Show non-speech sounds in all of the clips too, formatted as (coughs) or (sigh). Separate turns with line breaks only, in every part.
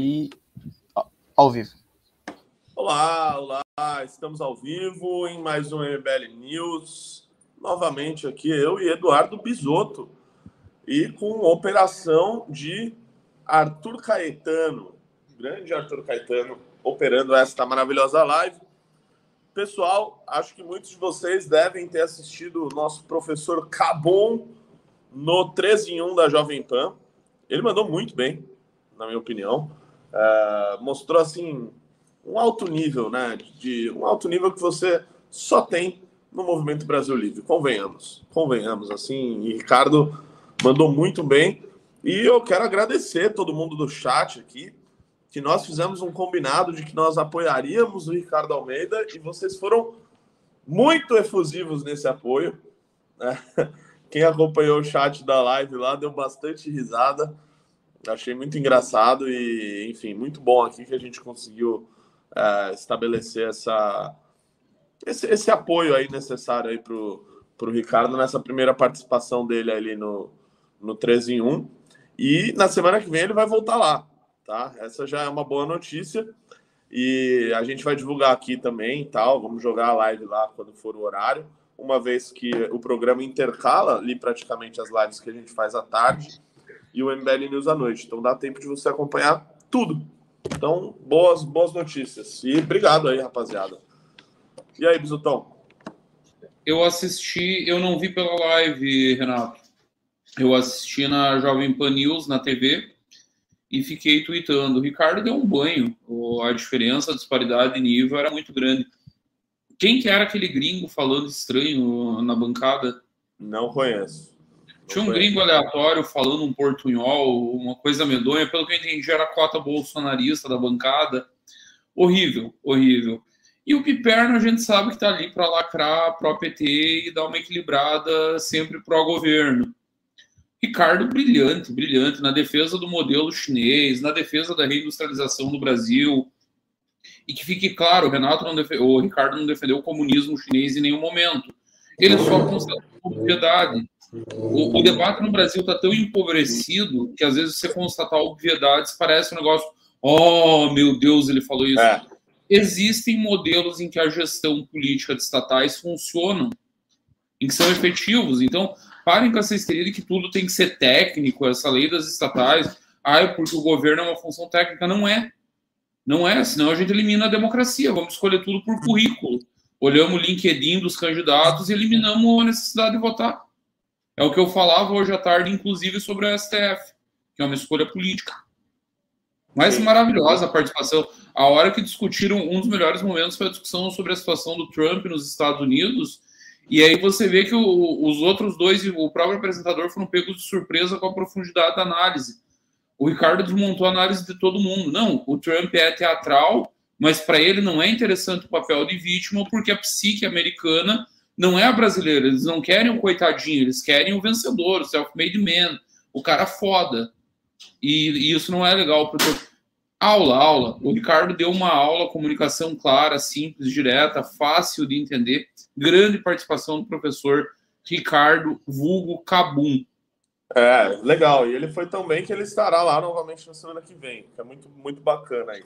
e ao vivo.
Olá, olá, estamos ao vivo em mais um MBL News. Novamente aqui eu e Eduardo Bisotto e com operação de Arthur Caetano, grande Arthur Caetano, operando esta maravilhosa live. Pessoal, acho que muitos de vocês devem ter assistido o nosso professor Cabon no 13 em 1 da Jovem Pan. Ele mandou muito bem, na minha opinião. Uh, mostrou assim um alto nível, né? De um alto nível que você só tem no Movimento Brasil Livre. Convenhamos, convenhamos. Assim, e Ricardo mandou muito bem. E eu quero agradecer todo mundo do chat aqui, que nós fizemos um combinado de que nós apoiaríamos o Ricardo Almeida e vocês foram muito efusivos nesse apoio. Né? (laughs) Quem acompanhou o chat da live lá deu bastante risada. Achei muito engraçado e, enfim, muito bom aqui que a gente conseguiu é, estabelecer essa, esse, esse, apoio aí necessário aí para o Ricardo nessa primeira participação dele ali no, no 13 em 1. E na semana que vem ele vai voltar lá, tá? Essa já é uma boa notícia. E a gente vai divulgar aqui também, tal. Vamos jogar a live lá quando for o horário, uma vez que o programa intercala ali praticamente as lives que a gente faz à tarde e o MBL News à noite. Então dá tempo de você acompanhar tudo. Então, boas, boas notícias. E obrigado aí, rapaziada. E aí, Bisutão?
Eu assisti, eu não vi pela live, Renato. Eu assisti na Jovem Pan News, na TV, e fiquei tweetando. O Ricardo deu um banho. A diferença, a disparidade de nível era muito grande. Quem que era aquele gringo falando estranho na bancada?
Não conheço.
Tinha um gringo aleatório falando um portunhol, uma coisa medonha. Pelo que eu entendi, era a cota bolsonarista da bancada. Horrível, horrível. E o Piperno a gente sabe que está ali para lacrar pro PT e dar uma equilibrada sempre pro governo. Ricardo, brilhante, brilhante na defesa do modelo chinês, na defesa da reindustrialização do Brasil. E que fique claro, o, Renato não defe... o Ricardo não defendeu o comunismo chinês em nenhum momento. Ele só constatou obviedade. O, o, debate no Brasil está tão empobrecido que às vezes você constatar obviedades parece um negócio. Oh, meu Deus, ele falou isso. É. Existem modelos em que a gestão política de estatais funcionam, em que são efetivos. Então, Parem com essa histeria de que tudo tem que ser técnico, essa lei das estatais. Ah, porque o governo é uma função técnica. Não é. Não é, senão a gente elimina a democracia. Vamos escolher tudo por currículo. Olhamos o LinkedIn dos candidatos e eliminamos a necessidade de votar. É o que eu falava hoje à tarde, inclusive, sobre o STF, que é uma escolha política. Mas maravilhosa a participação. A hora que discutiram, um dos melhores momentos foi a discussão sobre a situação do Trump nos Estados Unidos e aí você vê que o, os outros dois e o próprio apresentador foram pegos de surpresa com a profundidade da análise. O Ricardo desmontou a análise de todo mundo. Não, o Trump é teatral, mas para ele não é interessante o papel de vítima, porque a psique americana não é a brasileira. Eles não querem o coitadinho, eles querem o vencedor, o self-made man, o cara foda. E, e isso não é legal. Porque... Aula, aula. O Ricardo deu uma aula, comunicação clara, simples, direta, fácil de entender grande participação do professor Ricardo Vulgo Cabum.
É, legal. E ele foi tão bem que ele estará lá novamente na semana que vem, é muito, muito bacana aí.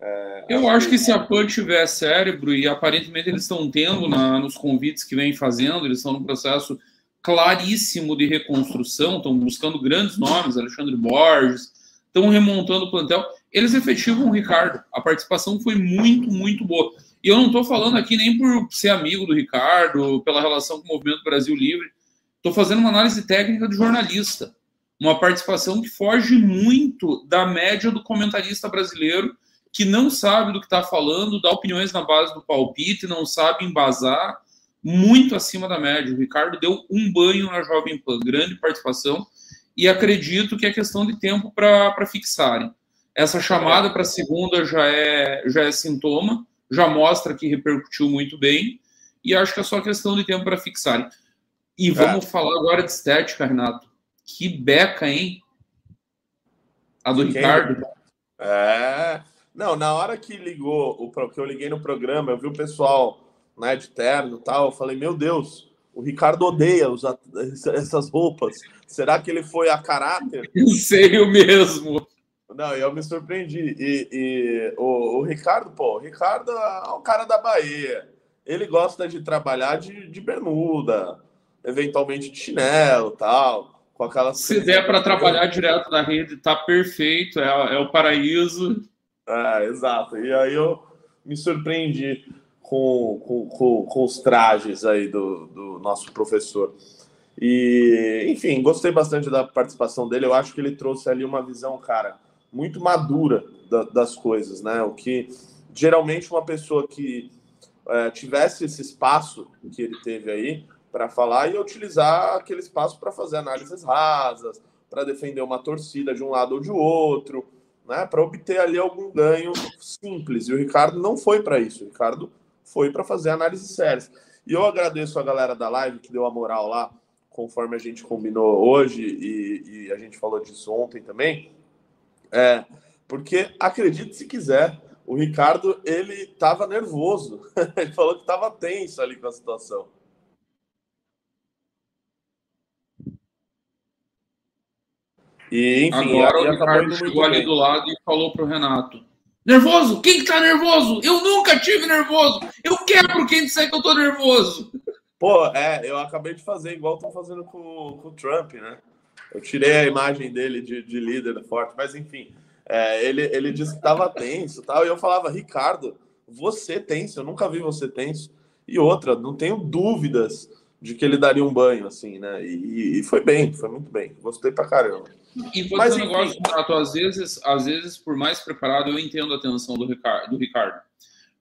É, Eu acho que, que se a PAN tiver cérebro, e aparentemente eles estão tendo na, nos convites que vem fazendo, eles estão no processo claríssimo de reconstrução, estão buscando grandes nomes, Alexandre Borges, estão remontando o plantel. Eles efetivam o Ricardo. A participação foi muito, muito boa. E eu não estou falando aqui nem por ser amigo do Ricardo, pela relação com o Movimento Brasil Livre. Estou fazendo uma análise técnica de jornalista. Uma participação que foge muito da média do comentarista brasileiro, que não sabe do que está falando, dá opiniões na base do palpite, não sabe embasar, muito acima da média. O Ricardo deu um banho na Jovem Pan, grande participação, e acredito que é questão de tempo para fixarem. Essa chamada para segunda já é, já é sintoma já mostra que repercutiu muito bem, e acho que é só questão de tempo para fixarem. E é. vamos é. falar agora de estética, Renato. Que beca, hein? A do Quem? Ricardo.
É. Não, na hora que ligou, o que eu liguei no programa, eu vi o pessoal né, de terno e tal, eu falei, meu Deus, o Ricardo odeia usar essas roupas. Será que ele foi a caráter? (laughs)
Eu sei o mesmo.
Não, eu me surpreendi. E, e o, o, Ricardo, pô, o Ricardo é um cara da Bahia. Ele gosta de trabalhar de, de bermuda, eventualmente de chinelo tal. Com aquelas
Se der para trabalhar direto da rede, tá perfeito, é, é o paraíso.
É, exato. E aí eu me surpreendi com, com, com, com os trajes aí do, do nosso professor. E, enfim, gostei bastante da participação dele. Eu acho que ele trouxe ali uma visão, cara, muito madura da, das coisas, né? O que geralmente uma pessoa que é, tivesse esse espaço que ele teve aí para falar e utilizar aquele espaço para fazer análises rasas, para defender uma torcida de um lado ou de outro, né? Para obter ali algum ganho simples. E o Ricardo não foi para isso. O Ricardo foi para fazer análises sérias. E eu agradeço a galera da live que deu a moral lá, conforme a gente combinou hoje e, e a gente falou disso ontem também. É, porque acredite se quiser, o Ricardo ele estava nervoso. (laughs) ele falou que estava tenso ali com a situação.
E, enfim, Agora o Ricardo chegou ali do lado e falou pro Renato: Nervoso? Quem que tá nervoso? Eu nunca tive nervoso. Eu quebro quem disser que eu tô nervoso.
Pô, é, eu acabei de fazer igual estão fazendo com, com o Trump, né? Eu tirei a imagem dele de, de líder forte, mas enfim, é, ele, ele disse que estava tenso tal, e eu falava, Ricardo, você tenso, eu nunca vi você tenso. E outra, não tenho dúvidas de que ele daria um banho, assim, né? E, e foi bem, foi muito bem. Gostei pra caramba.
E foi Mas, um negócio, Renato, às vezes, às vezes, por mais preparado, eu entendo a tensão do Ricardo, do Ricardo.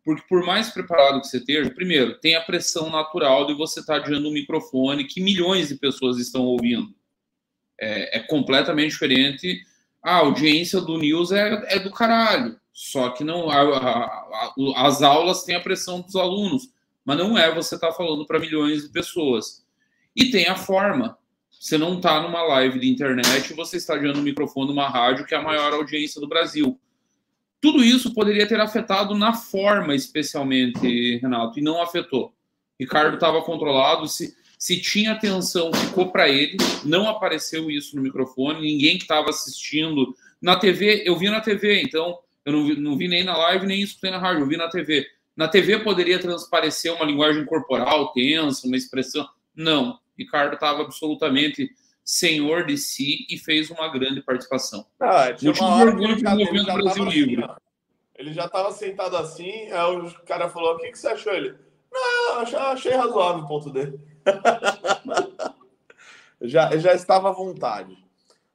Porque por mais preparado que você esteja, primeiro, tem a pressão natural de você estar diante um microfone que milhões de pessoas estão ouvindo é, é completamente diferente. A audiência do News é, é do caralho. Só que não a, a, a, as aulas têm a pressão dos alunos, mas não é você estar tá falando para milhões de pessoas. E tem a forma. Você não está numa live de internet, você está diante um microfone numa rádio que é a maior audiência do Brasil. Tudo isso poderia ter afetado na forma, especialmente, Renato, e não afetou. Ricardo estava controlado. Se, se tinha atenção, ficou para ele, não apareceu isso no microfone, ninguém que estava assistindo. Na TV, eu vi na TV, então eu não vi, não vi nem na live, nem escutei na rádio, eu vi na TV. Na TV poderia transparecer uma linguagem corporal tensa, uma expressão. Não, Ricardo estava absolutamente senhor de si e fez uma grande participação.
Ah, tinha uma hora que ele, já, ele, já Brasil Livre. Assim, ele já estava sentado assim, aí o cara falou: o que, que você achou? Ele, não, achei, achei razoável o ponto dele. (laughs) já, já estava à vontade.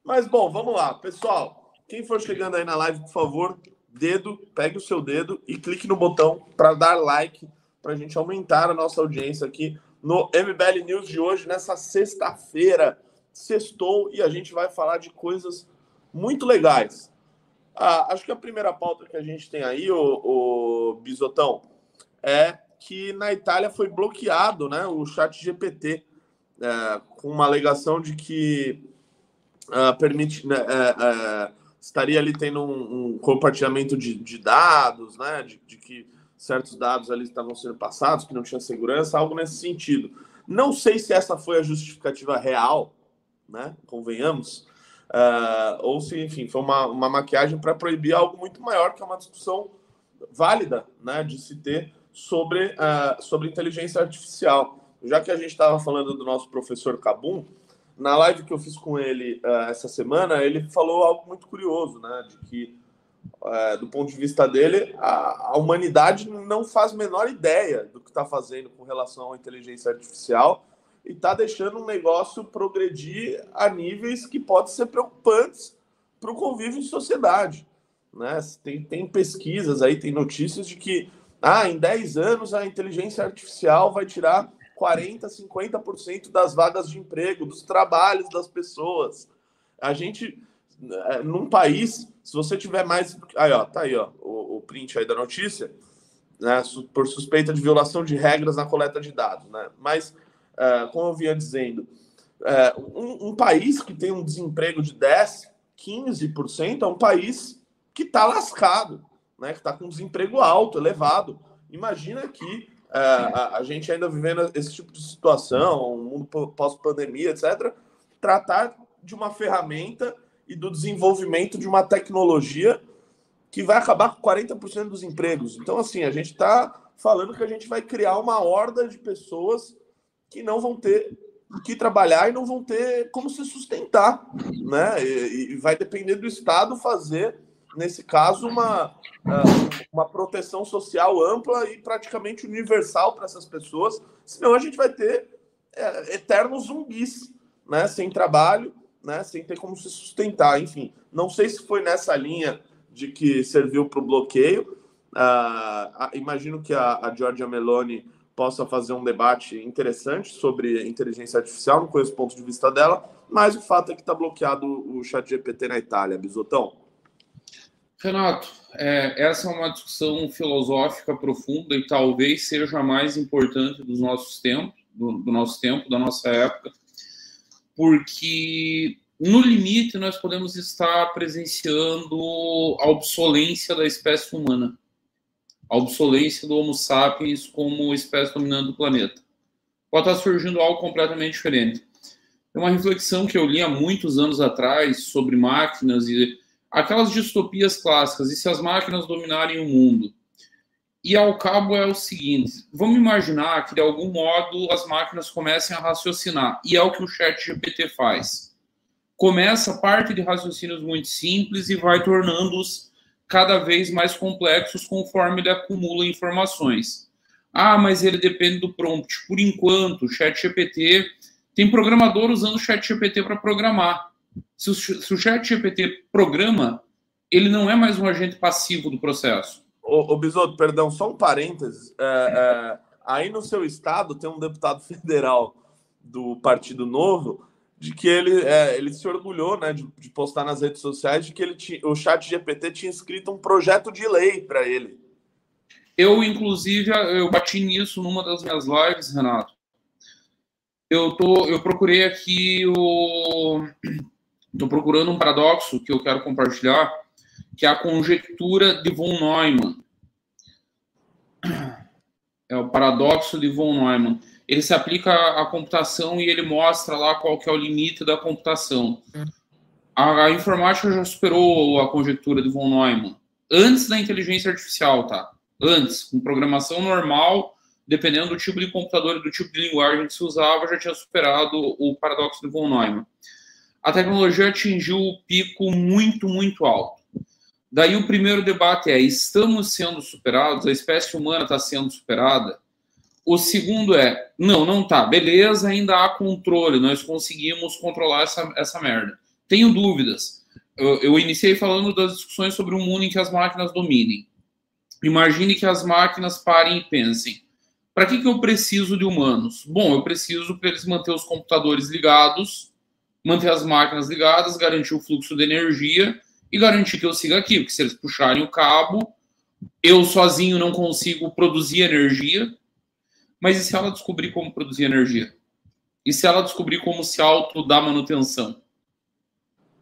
Mas, bom, vamos lá. Pessoal, quem for chegando aí na live, por favor, dedo, pegue o seu dedo e clique no botão para dar like, para a gente aumentar a nossa audiência aqui no MBL News de hoje, nessa sexta-feira. Sextou e a gente vai falar de coisas muito legais. Ah, acho que a primeira pauta que a gente tem aí, o, o Bisotão, é que na Itália foi bloqueado né, o chat GPT, é, com uma alegação de que uh, permite, né, é, é, estaria ali tendo um, um compartilhamento de, de, dados, né, de, de, que certos dados ali estavam sendo passados, que não tinha segurança, algo nesse sentido. Não sei se essa foi a justificativa real, né, convenhamos, uh, ou se, enfim, foi uma, uma maquiagem para proibir algo muito maior, que é uma discussão válida né, de se ter sobre, uh, sobre inteligência artificial. Já que a gente estava falando do nosso professor Cabum, na live que eu fiz com ele uh, essa semana, ele falou algo muito curioso, né? De que, uh, do ponto de vista dele, a, a humanidade não faz menor ideia do que está fazendo com relação à inteligência artificial e está deixando um negócio progredir a níveis que podem ser preocupantes para o convívio em sociedade. Né? Tem, tem pesquisas aí, tem notícias de que ah, em 10 anos a inteligência artificial vai tirar 40, 50% das vagas de emprego, dos trabalhos das pessoas. A gente, é, num país, se você tiver mais. Aí, ó, tá aí, ó, o, o print aí da notícia, né, por suspeita de violação de regras na coleta de dados, né? Mas, é, como eu vinha dizendo, é, um, um país que tem um desemprego de 10, 15% é um país que está lascado né, que está com desemprego alto, elevado. Imagina que é, a, a, gente ainda vivendo esse tipo de situação, um mundo pós-pandemia, etc., tratar de uma ferramenta e do desenvolvimento de uma tecnologia que vai acabar com 40% dos empregos. Então, assim, a gente está falando que a gente vai criar uma horda de pessoas que não vão ter que trabalhar e não vão ter como se sustentar, né? E, e vai depender do Estado fazer, nesse caso, uma, ah, uma proteção social ampla e praticamente universal para essas pessoas, senão a gente vai ter é, eternos zumbis, né? Sem trabalho, né? Sem ter como se sustentar. Enfim, não sei se foi nessa linha de que serviu para o bloqueio. Uh, imagino que a, a Giorgia Meloni possa fazer um debate interessante sobre inteligência artificial, não conheço o ponto de vista dela, mas o fato é que está bloqueado o chat GPT na Itália, Bisotão.
Renato, é, essa é uma discussão filosófica profunda e talvez seja a mais importante dos nossos tempos, do, do nosso tempo, da nossa época, porque no limite nós podemos estar presenciando a obsolência da espécie humana a obsolência do Homo sapiens como espécie dominante do planeta. Pode estar surgindo algo completamente diferente. É uma reflexão que eu li há muitos anos atrás sobre máquinas e aquelas distopias clássicas, e se as máquinas dominarem o mundo? E ao cabo é o seguinte: vamos imaginar que de algum modo as máquinas comecem a raciocinar, e é o que o Chat GPT faz. Começa parte de raciocínios muito simples e vai tornando-os cada vez mais complexos conforme ele acumula informações. Ah, mas ele depende do prompt. Por enquanto, o ChatGPT tem programador usando o ChatGPT para programar. Se o, se o ChatGPT programa, ele não é mais um agente passivo do processo.
Ô, ô Bisoto, perdão, só um parênteses. É, é, aí no seu estado tem um deputado (laughs) federal do Partido Novo de que ele, é, ele se orgulhou né, de, de, postar nas redes sociais de que ele tinha, o chat GPT tinha escrito um projeto de lei para ele.
Eu, inclusive, eu bati nisso numa das minhas lives, Renato. Eu, tô, eu procurei aqui o. Estou procurando um paradoxo que eu quero compartilhar, que é a conjectura de von Neumann. É o paradoxo de von Neumann ele se aplica à computação e ele mostra lá qual que é o limite da computação. A, a informática já superou a conjectura de von Neumann antes da inteligência artificial, tá? Antes, com programação normal, dependendo do tipo de computador e do tipo de linguagem que se usava, já tinha superado o paradoxo de von Neumann. A tecnologia atingiu o pico muito, muito alto. Daí o primeiro debate é: estamos sendo superados? A espécie humana está sendo superada? O segundo é, não, não tá, beleza, ainda há controle, nós conseguimos controlar essa, essa merda. Tenho dúvidas. Eu, eu iniciei falando das discussões sobre um mundo em que as máquinas dominem. Imagine que as máquinas parem e pensem: para que, que eu preciso de humanos? Bom, eu preciso para eles manter os computadores ligados, manter as máquinas ligadas, garantir o fluxo de energia e garantir que eu siga aqui, porque se eles puxarem o cabo, eu sozinho não consigo produzir energia, mas e se ela descobrir como produzir energia? E se ela descobrir como se auto dar manutenção?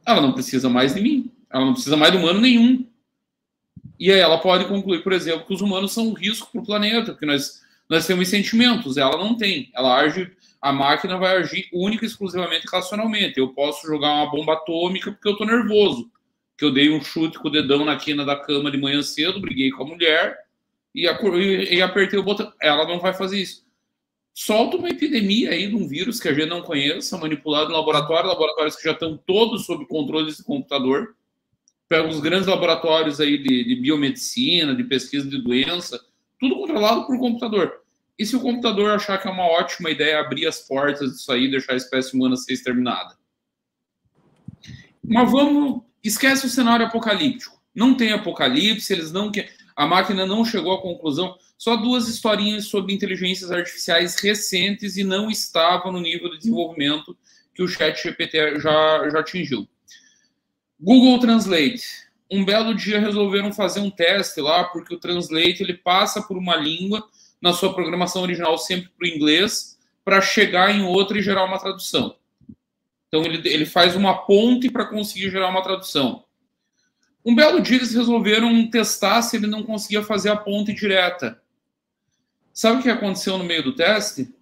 Ela não precisa mais de mim. Ela não precisa mais de humano nenhum. E aí ela pode concluir, por exemplo, que os humanos são um risco para o planeta, porque nós, nós temos sentimentos, ela não tem. Ela age, a máquina vai agir única e exclusivamente racionalmente. Eu posso jogar uma bomba atômica porque eu estou nervoso, que eu dei um chute com o dedão na quina da cama de manhã cedo, briguei com a mulher, e, e apertei o botão. Ela não vai fazer isso. Solta uma epidemia aí de um vírus que a gente não conheça, manipulado em laboratório, laboratórios que já estão todos sob controle desse computador. Pega os grandes laboratórios aí de, de biomedicina, de pesquisa de doença, tudo controlado por computador. E se o computador achar que é uma ótima ideia abrir as portas disso aí, deixar a espécie humana ser exterminada? Mas vamos. Esquece o cenário apocalíptico. Não tem apocalipse, eles não querem a máquina não chegou à conclusão. Só duas historinhas sobre inteligências artificiais recentes e não estava no nível de desenvolvimento que o Chat GPT já, já atingiu. Google Translate. Um belo dia resolveram fazer um teste lá, porque o Translate ele passa por uma língua na sua programação original sempre para o inglês, para chegar em outra e gerar uma tradução. Então ele, ele faz uma ponte para conseguir gerar uma tradução. Um belo dia eles resolveram testar se ele não conseguia fazer a ponte direta. Sabe o que aconteceu no meio do teste?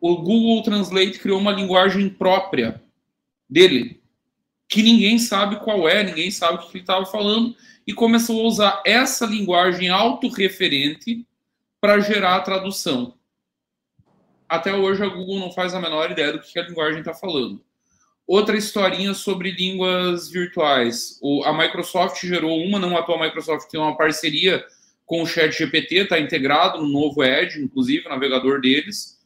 O Google Translate criou uma linguagem própria dele. que ninguém sabe qual é, ninguém sabe o que ele estava falando, e começou a usar essa linguagem autorreferente para gerar a tradução. Até hoje a Google não faz a menor ideia do que a linguagem está falando. Outra historinha sobre línguas virtuais. O, a Microsoft gerou uma, não a tua Microsoft tem uma parceria com o Chat GPT, está integrado no novo Edge, inclusive, o navegador deles.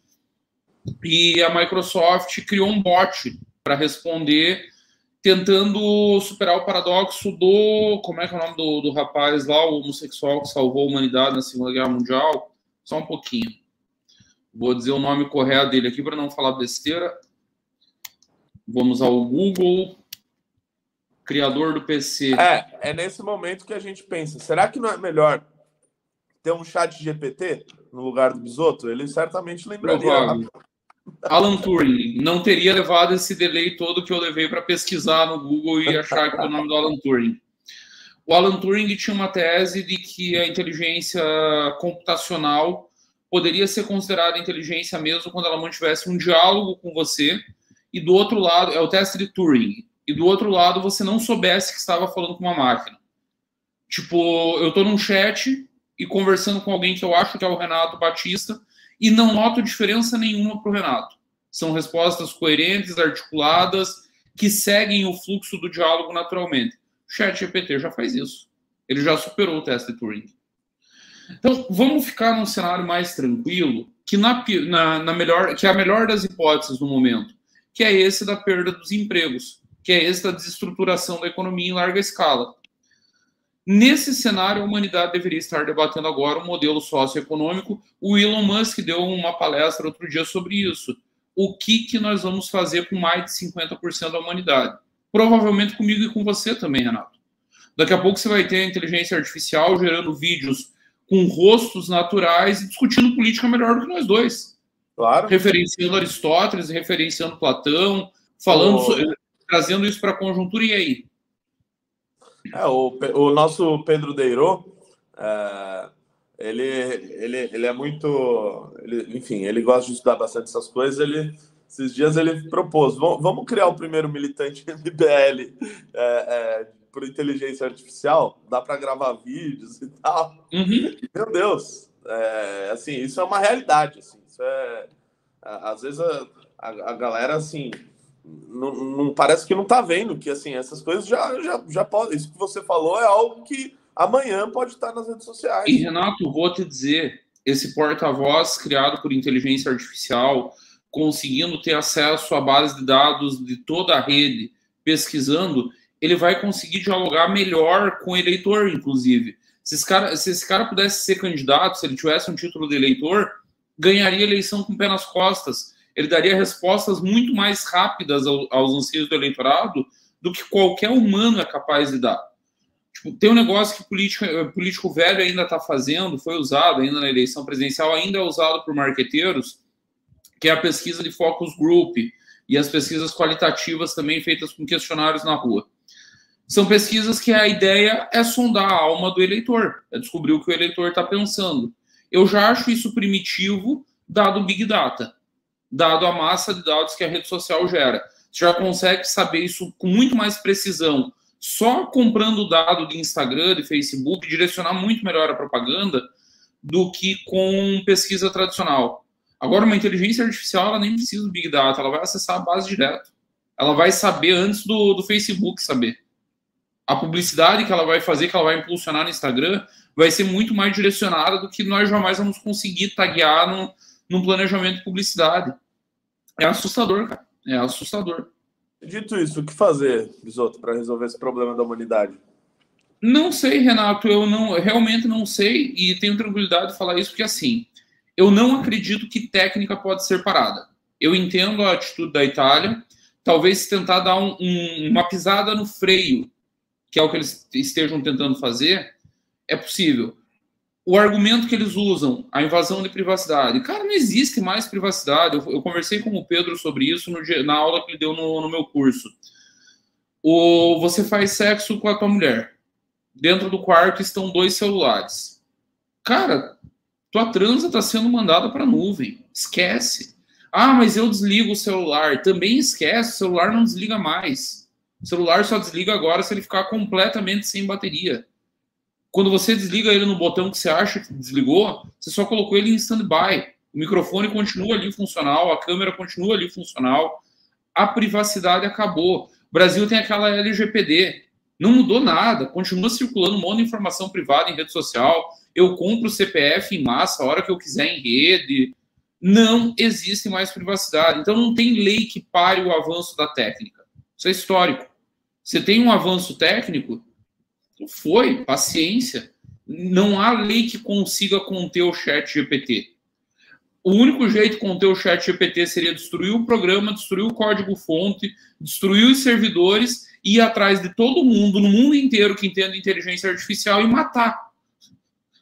E a Microsoft criou um bot para responder, tentando superar o paradoxo do. Como é que é o nome do, do rapaz lá, o homossexual que salvou a humanidade na Segunda Guerra Mundial? Só um pouquinho. Vou dizer o nome correto dele aqui para não falar besteira. Vamos ao Google, criador do PC.
É, é nesse momento que a gente pensa: será que não é melhor ter um chat GPT no lugar do Bisoto? Ele certamente lembraria.
Alan Turing não teria levado esse delay todo que eu levei para pesquisar no Google e achar que é o nome do Alan Turing. O Alan Turing tinha uma tese de que a inteligência computacional poderia ser considerada inteligência mesmo quando ela mantivesse um diálogo com você e do outro lado, é o teste de Turing, e do outro lado você não soubesse que estava falando com uma máquina. Tipo, eu estou num chat e conversando com alguém que eu acho que é o Renato Batista e não noto diferença nenhuma para o Renato. São respostas coerentes, articuladas, que seguem o fluxo do diálogo naturalmente. O chat GPT já faz isso. Ele já superou o teste de Turing. Então, vamos ficar num cenário mais tranquilo, que, na, na, na melhor, que é a melhor das hipóteses no momento que é esse da perda dos empregos, que é esse da desestruturação da economia em larga escala. Nesse cenário, a humanidade deveria estar debatendo agora um modelo socioeconômico. O Elon Musk deu uma palestra outro dia sobre isso. O que, que nós vamos fazer com mais de 50% da humanidade? Provavelmente comigo e com você também, Renato. Daqui a pouco você vai ter a inteligência artificial gerando vídeos com rostos naturais e discutindo política melhor do que nós dois.
Claro.
Referenciando Aristóteles, referenciando Platão, falando, oh. trazendo isso para a conjuntura, e aí?
É, o, o nosso Pedro Deirô, é, ele, ele, ele é muito. Ele, enfim, ele gosta de estudar bastante essas coisas. Ele, esses dias ele propôs: vamos criar o primeiro militante (laughs) MBL é, é, por inteligência artificial? Dá para gravar vídeos e tal.
Uhum.
Meu Deus, é, assim, isso é uma realidade. Assim. Isso é. Às vezes a, a, a galera, assim, não, não, parece que não tá vendo que, assim, essas coisas já, já, já podem. Isso que você falou é algo que amanhã pode estar nas redes sociais.
E, Renato, vou te dizer: esse porta-voz criado por inteligência artificial, conseguindo ter acesso à base de dados de toda a rede, pesquisando, ele vai conseguir dialogar melhor com o eleitor, inclusive. Se esse cara, se esse cara pudesse ser candidato, se ele tivesse um título de eleitor, ganharia eleição com o pé nas costas. Ele daria respostas muito mais rápidas aos anseios do eleitorado do que qualquer humano é capaz de dar. Tipo, tem um negócio que político, eh, político velho ainda está fazendo, foi usado ainda na eleição presidencial, ainda é usado por marqueteiros, que é a pesquisa de focus group e as pesquisas qualitativas também feitas com questionários na rua. São pesquisas que a ideia é sondar a alma do eleitor, é descobrir o que o eleitor está pensando. Eu já acho isso primitivo, dado o Big Data, dado a massa de dados que a rede social gera. Você já consegue saber isso com muito mais precisão, só comprando dado de Instagram, de Facebook, direcionar muito melhor a propaganda do que com pesquisa tradicional. Agora, uma inteligência artificial, ela nem precisa do Big Data, ela vai acessar a base direto. Ela vai saber antes do, do Facebook saber. A publicidade que ela vai fazer, que ela vai impulsionar no Instagram, vai ser muito mais direcionada do que nós jamais vamos conseguir taguear no, planejamento de publicidade. É assustador, cara. É assustador.
Dito isso, o que fazer, Bisoto, para resolver esse problema da humanidade?
Não sei, Renato. Eu não, realmente não sei e tenho tranquilidade de falar isso porque assim, eu não acredito que técnica pode ser parada. Eu entendo a atitude da Itália, talvez tentar dar um, um, uma pisada no freio, que é o que eles estejam tentando fazer, é possível. O argumento que eles usam, a invasão de privacidade. Cara, não existe mais privacidade. Eu, eu conversei com o Pedro sobre isso no, na aula que ele deu no, no meu curso. O, você faz sexo com a tua mulher. Dentro do quarto estão dois celulares. Cara, tua transa está sendo mandada para a nuvem. Esquece. Ah, mas eu desligo o celular. Também esquece, o celular não desliga mais. O celular só desliga agora se ele ficar completamente sem bateria. Quando você desliga ele no botão que você acha que desligou, você só colocou ele em stand-by. O microfone continua ali funcional, a câmera continua ali funcional. A privacidade acabou. O Brasil tem aquela LGPD. Não mudou nada, continua circulando um monte de informação privada em rede social. Eu compro CPF em massa a hora que eu quiser em rede. Não existe mais privacidade. Então não tem lei que pare o avanço da técnica. Isso é histórico. Você tem um avanço técnico, foi, paciência. Não há lei que consiga conter o chat GPT. O único jeito de conter o chat GPT seria destruir o programa, destruir o código-fonte, destruir os servidores, ir atrás de todo mundo, no mundo inteiro, que entenda inteligência artificial e matar.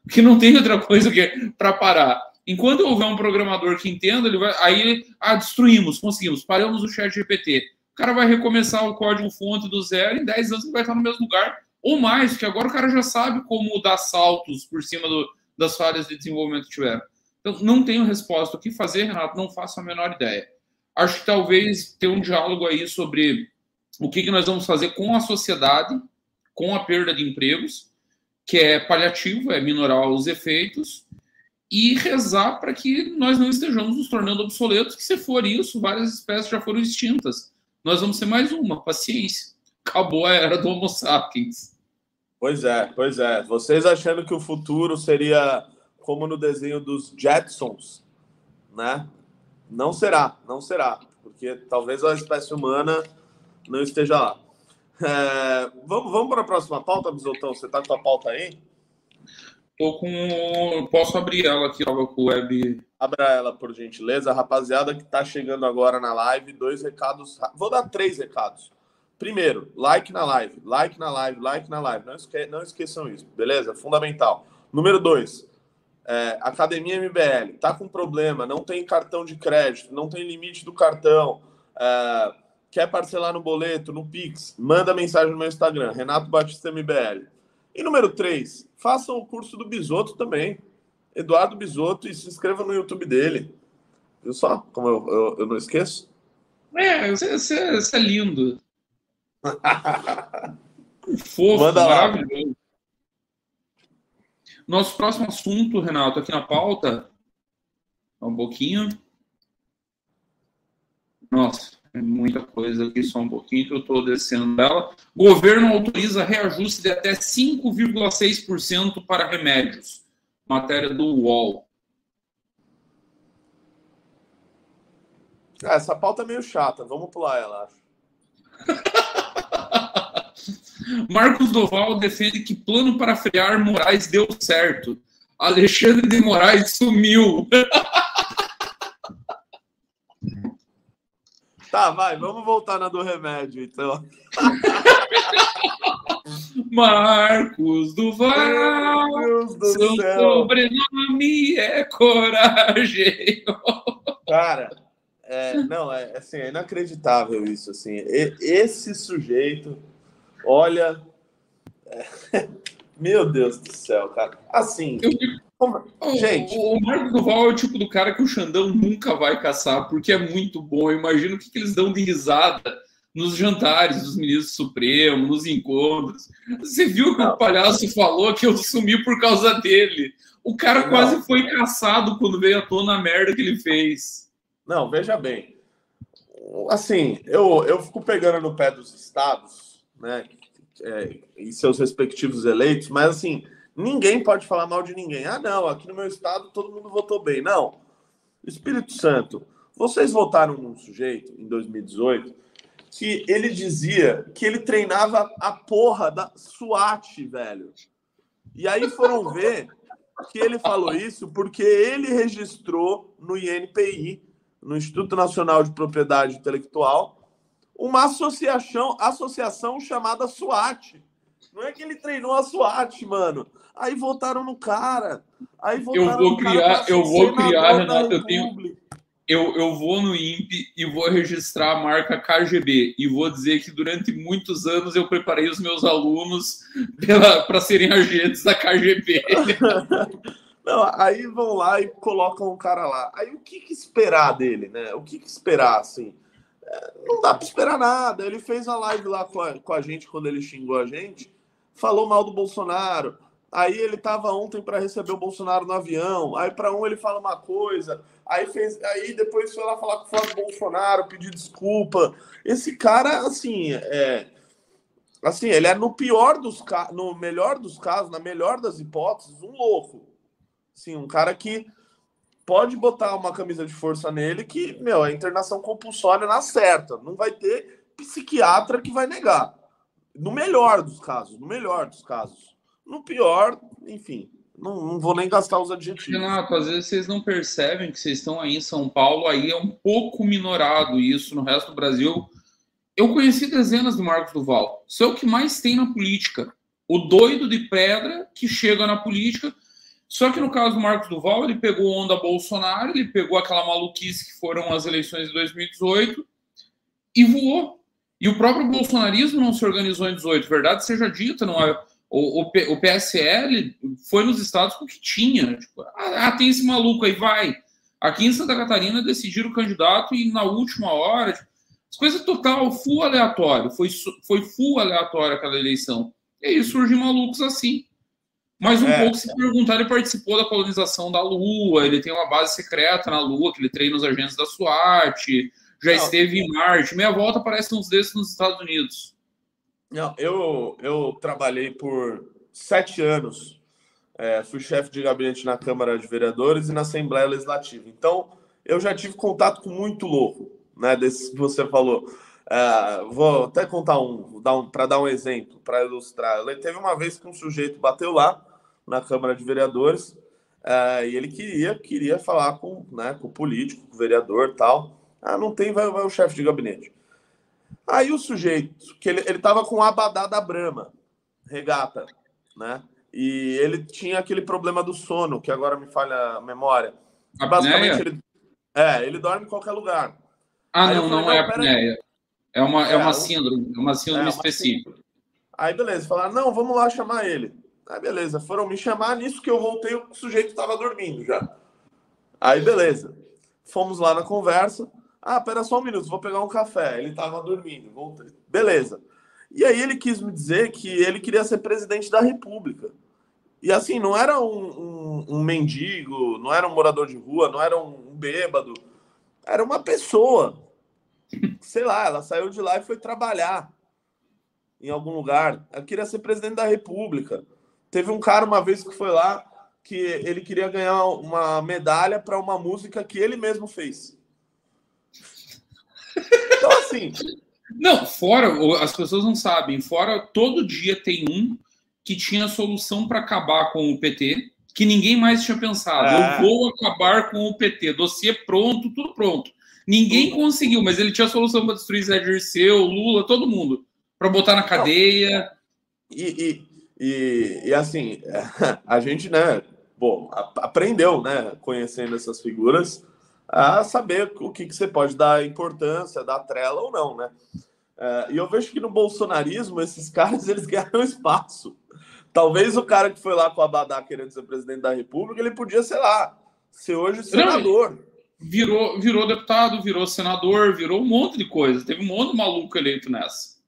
Porque não tem outra coisa que para parar. Enquanto houver um programador que entenda, ele vai. Aí, ah, destruímos, conseguimos, paramos o chat GPT. O cara vai recomeçar o código-fonte do zero, em 10 anos ele vai estar no mesmo lugar ou mais, porque agora o cara já sabe como dar saltos por cima do, das falhas de desenvolvimento que tiveram. Então, não tenho resposta. O que fazer, Renato? Não faço a menor ideia. Acho que talvez ter um diálogo aí sobre o que, que nós vamos fazer com a sociedade, com a perda de empregos, que é paliativo, é minorar os efeitos, e rezar para que nós não estejamos nos tornando obsoletos, que se for isso, várias espécies já foram extintas. Nós vamos ser mais uma, paciência acabou a era do Homo sapiens.
Pois é, pois é. Vocês achando que o futuro seria como no desenho dos Jetsons, né? Não será, não será, porque talvez a espécie humana não esteja lá. É, vamos, vamos para a próxima pauta, Bisotão? Você está com a pauta aí?
Tô com. Posso abrir ela aqui logo com o web.
Abra ela, por gentileza. Rapaziada que está chegando agora na live, dois recados. Vou dar três recados. Primeiro, like na live, like na live, like na live. Não, esque não esqueçam isso, beleza? Fundamental. Número dois, é, Academia MBL. Tá com problema, não tem cartão de crédito, não tem limite do cartão. É, quer parcelar no boleto, no Pix, manda mensagem no meu Instagram, Renato Batista MBL. E número três, façam o curso do Bisoto também. Eduardo Bisoto e se inscreva no YouTube dele. Viu só como eu, eu, eu não esqueço?
É, você é lindo. Fofo, Manda maravilhoso. Lá. Nosso próximo assunto, Renato, aqui na pauta. Um pouquinho. Nossa, é muita coisa aqui, só um pouquinho que eu estou descendo dela. Governo autoriza reajuste de até 5,6% para remédios. Matéria do UOL.
Essa pauta é meio chata, vamos pular ela, acho. (laughs)
Marcos Doval defende que plano para frear Moraes deu certo. Alexandre de Moraes sumiu. (laughs)
Tá, vai, vamos voltar na do remédio, então. (laughs)
Marcos Duval, do seu céu. sobrenome é coragem. (laughs)
Cara, é, não, é, assim, é inacreditável isso, assim. E, esse sujeito Olha. É... (laughs) Meu Deus do céu, cara. Assim.
Como... Gente. O, o Marco Duval é o tipo do cara que o Xandão nunca vai caçar, porque é muito bom. Eu imagino o que, que eles dão de risada nos jantares dos ministros supremos, nos encontros. Você viu que Não. o palhaço falou que eu sumi por causa dele. O cara Não. quase foi caçado quando veio à tona a merda que ele fez.
Não, veja bem. Assim, eu, eu fico pegando no pé dos estados né, é, e seus respectivos eleitos, mas assim, ninguém pode falar mal de ninguém. Ah, não, aqui no meu estado todo mundo votou bem. Não. Espírito Santo, vocês votaram num sujeito em 2018 que ele dizia que ele treinava a porra da SWAT, velho. E aí foram ver que ele falou isso porque ele registrou no INPI, no Instituto Nacional de Propriedade Intelectual, uma associação, associação chamada SWAT. Não é que ele treinou a SWAT, mano. Aí votaram no cara. Aí
votaram eu vou criar, eu vou criar, Renato, eu tenho eu, eu vou no INPE e vou registrar a marca KGB e vou dizer que durante muitos anos eu preparei os meus alunos (laughs) para serem agentes da KGB. (laughs)
Não, aí vão lá e colocam o cara lá. Aí o que, que esperar dele, né? O que, que esperar, assim? Não dá para esperar nada. Ele fez a live lá com a, com a gente quando ele xingou a gente, falou mal do Bolsonaro. Aí ele estava ontem para receber o Bolsonaro no avião. Aí para um ele fala uma coisa, aí fez, aí depois foi lá falar com o Flávio Bolsonaro, pedir desculpa. Esse cara, assim, é, assim, ele é no pior dos no melhor dos casos, na melhor das hipóteses, um louco. Sim, um cara que pode botar uma camisa de força nele que, meu, a internação compulsória na certa. Não vai ter psiquiatra que vai negar. No melhor dos casos, no melhor dos casos. No pior, enfim, não, não, vou nem gastar os adjetivos.
Renato, às vezes vocês não percebem que vocês estão aí em São Paulo, aí é um pouco minorado isso. No resto do Brasil, eu conheci dezenas do Marcos Duval. Isso é o que mais tem na política. O doido de pedra que chega na política só que no caso do Marcos Duval, ele pegou onda Bolsonaro, ele pegou aquela maluquice que foram as eleições de 2018 e voou. E o próprio bolsonarismo não se organizou em 18, verdade seja dita, não é? O, o, o PSL foi nos estados com o que tinha. Tipo, ah, ah, tem esse maluco aí, vai. Aqui em Santa Catarina decidiram o candidato e na última hora, tipo, as coisas total, full aleatório. Foi, foi full aleatório aquela eleição. E aí surgem malucos assim. Mas um é. pouco se perguntar, ele participou da colonização da Lua, ele tem uma base secreta na Lua, que ele treina os agentes da SWAT, já Não. esteve em Marte. Meia volta parece uns desses nos Estados Unidos.
Não, eu, eu trabalhei por sete anos, é, fui chefe de gabinete na Câmara de Vereadores e na Assembleia Legislativa. Então, eu já tive contato com muito louco, né, desses que você falou. É, vou até contar um, um para dar um exemplo, para ilustrar. Teve uma vez que um sujeito bateu lá, na Câmara de Vereadores uh, e ele queria queria falar com, né, com o político, com o vereador tal. Ah, não tem, vai, vai o chefe de gabinete. Aí o sujeito, que ele, ele tava com a abadá da Brama, regata, né? E ele tinha aquele problema do sono, que agora me falha a memória. A Basicamente, ele, é, ele dorme em qualquer lugar.
Ah, Aí não, falei, não é apneia. É uma, é, é uma síndrome, é uma síndrome é, específica.
Aí, beleza, falaram, não, vamos lá chamar ele. Aí beleza, foram me chamar, nisso que eu voltei, o sujeito estava dormindo já. Aí beleza, fomos lá na conversa. Ah, pera só um minuto, vou pegar um café. Ele estava dormindo, voltei. Beleza. E aí ele quis me dizer que ele queria ser presidente da República. E assim, não era um, um, um mendigo, não era um morador de rua, não era um bêbado. Era uma pessoa. Sei lá, ela saiu de lá e foi trabalhar em algum lugar. Ela queria ser presidente da República. Teve um cara uma vez que foi lá que ele queria ganhar uma medalha para uma música que ele mesmo fez. Então, assim.
Não, fora, as pessoas não sabem, fora todo dia tem um que tinha solução para acabar com o PT, que ninguém mais tinha pensado. É. Eu vou acabar com o PT, dossiê pronto, tudo pronto. Ninguém conseguiu, mas ele tinha solução para destruir Zé Dirceu, Lula, todo mundo, para botar na cadeia.
E, e, e, e assim, (laughs) a gente, né, bom, aprendeu, né, conhecendo essas figuras, a saber o que, que você pode dar importância, dar trela ou não, né? É, e eu vejo que no bolsonarismo, esses (laughs) caras, eles ganham espaço. Talvez o cara que foi lá com a Badá querendo ser presidente da República, ele podia, sei lá, ser hoje senador.
virou, virou deputado, virou senador, virou um monte de coisa. Teve um monte de maluco eleito nessa.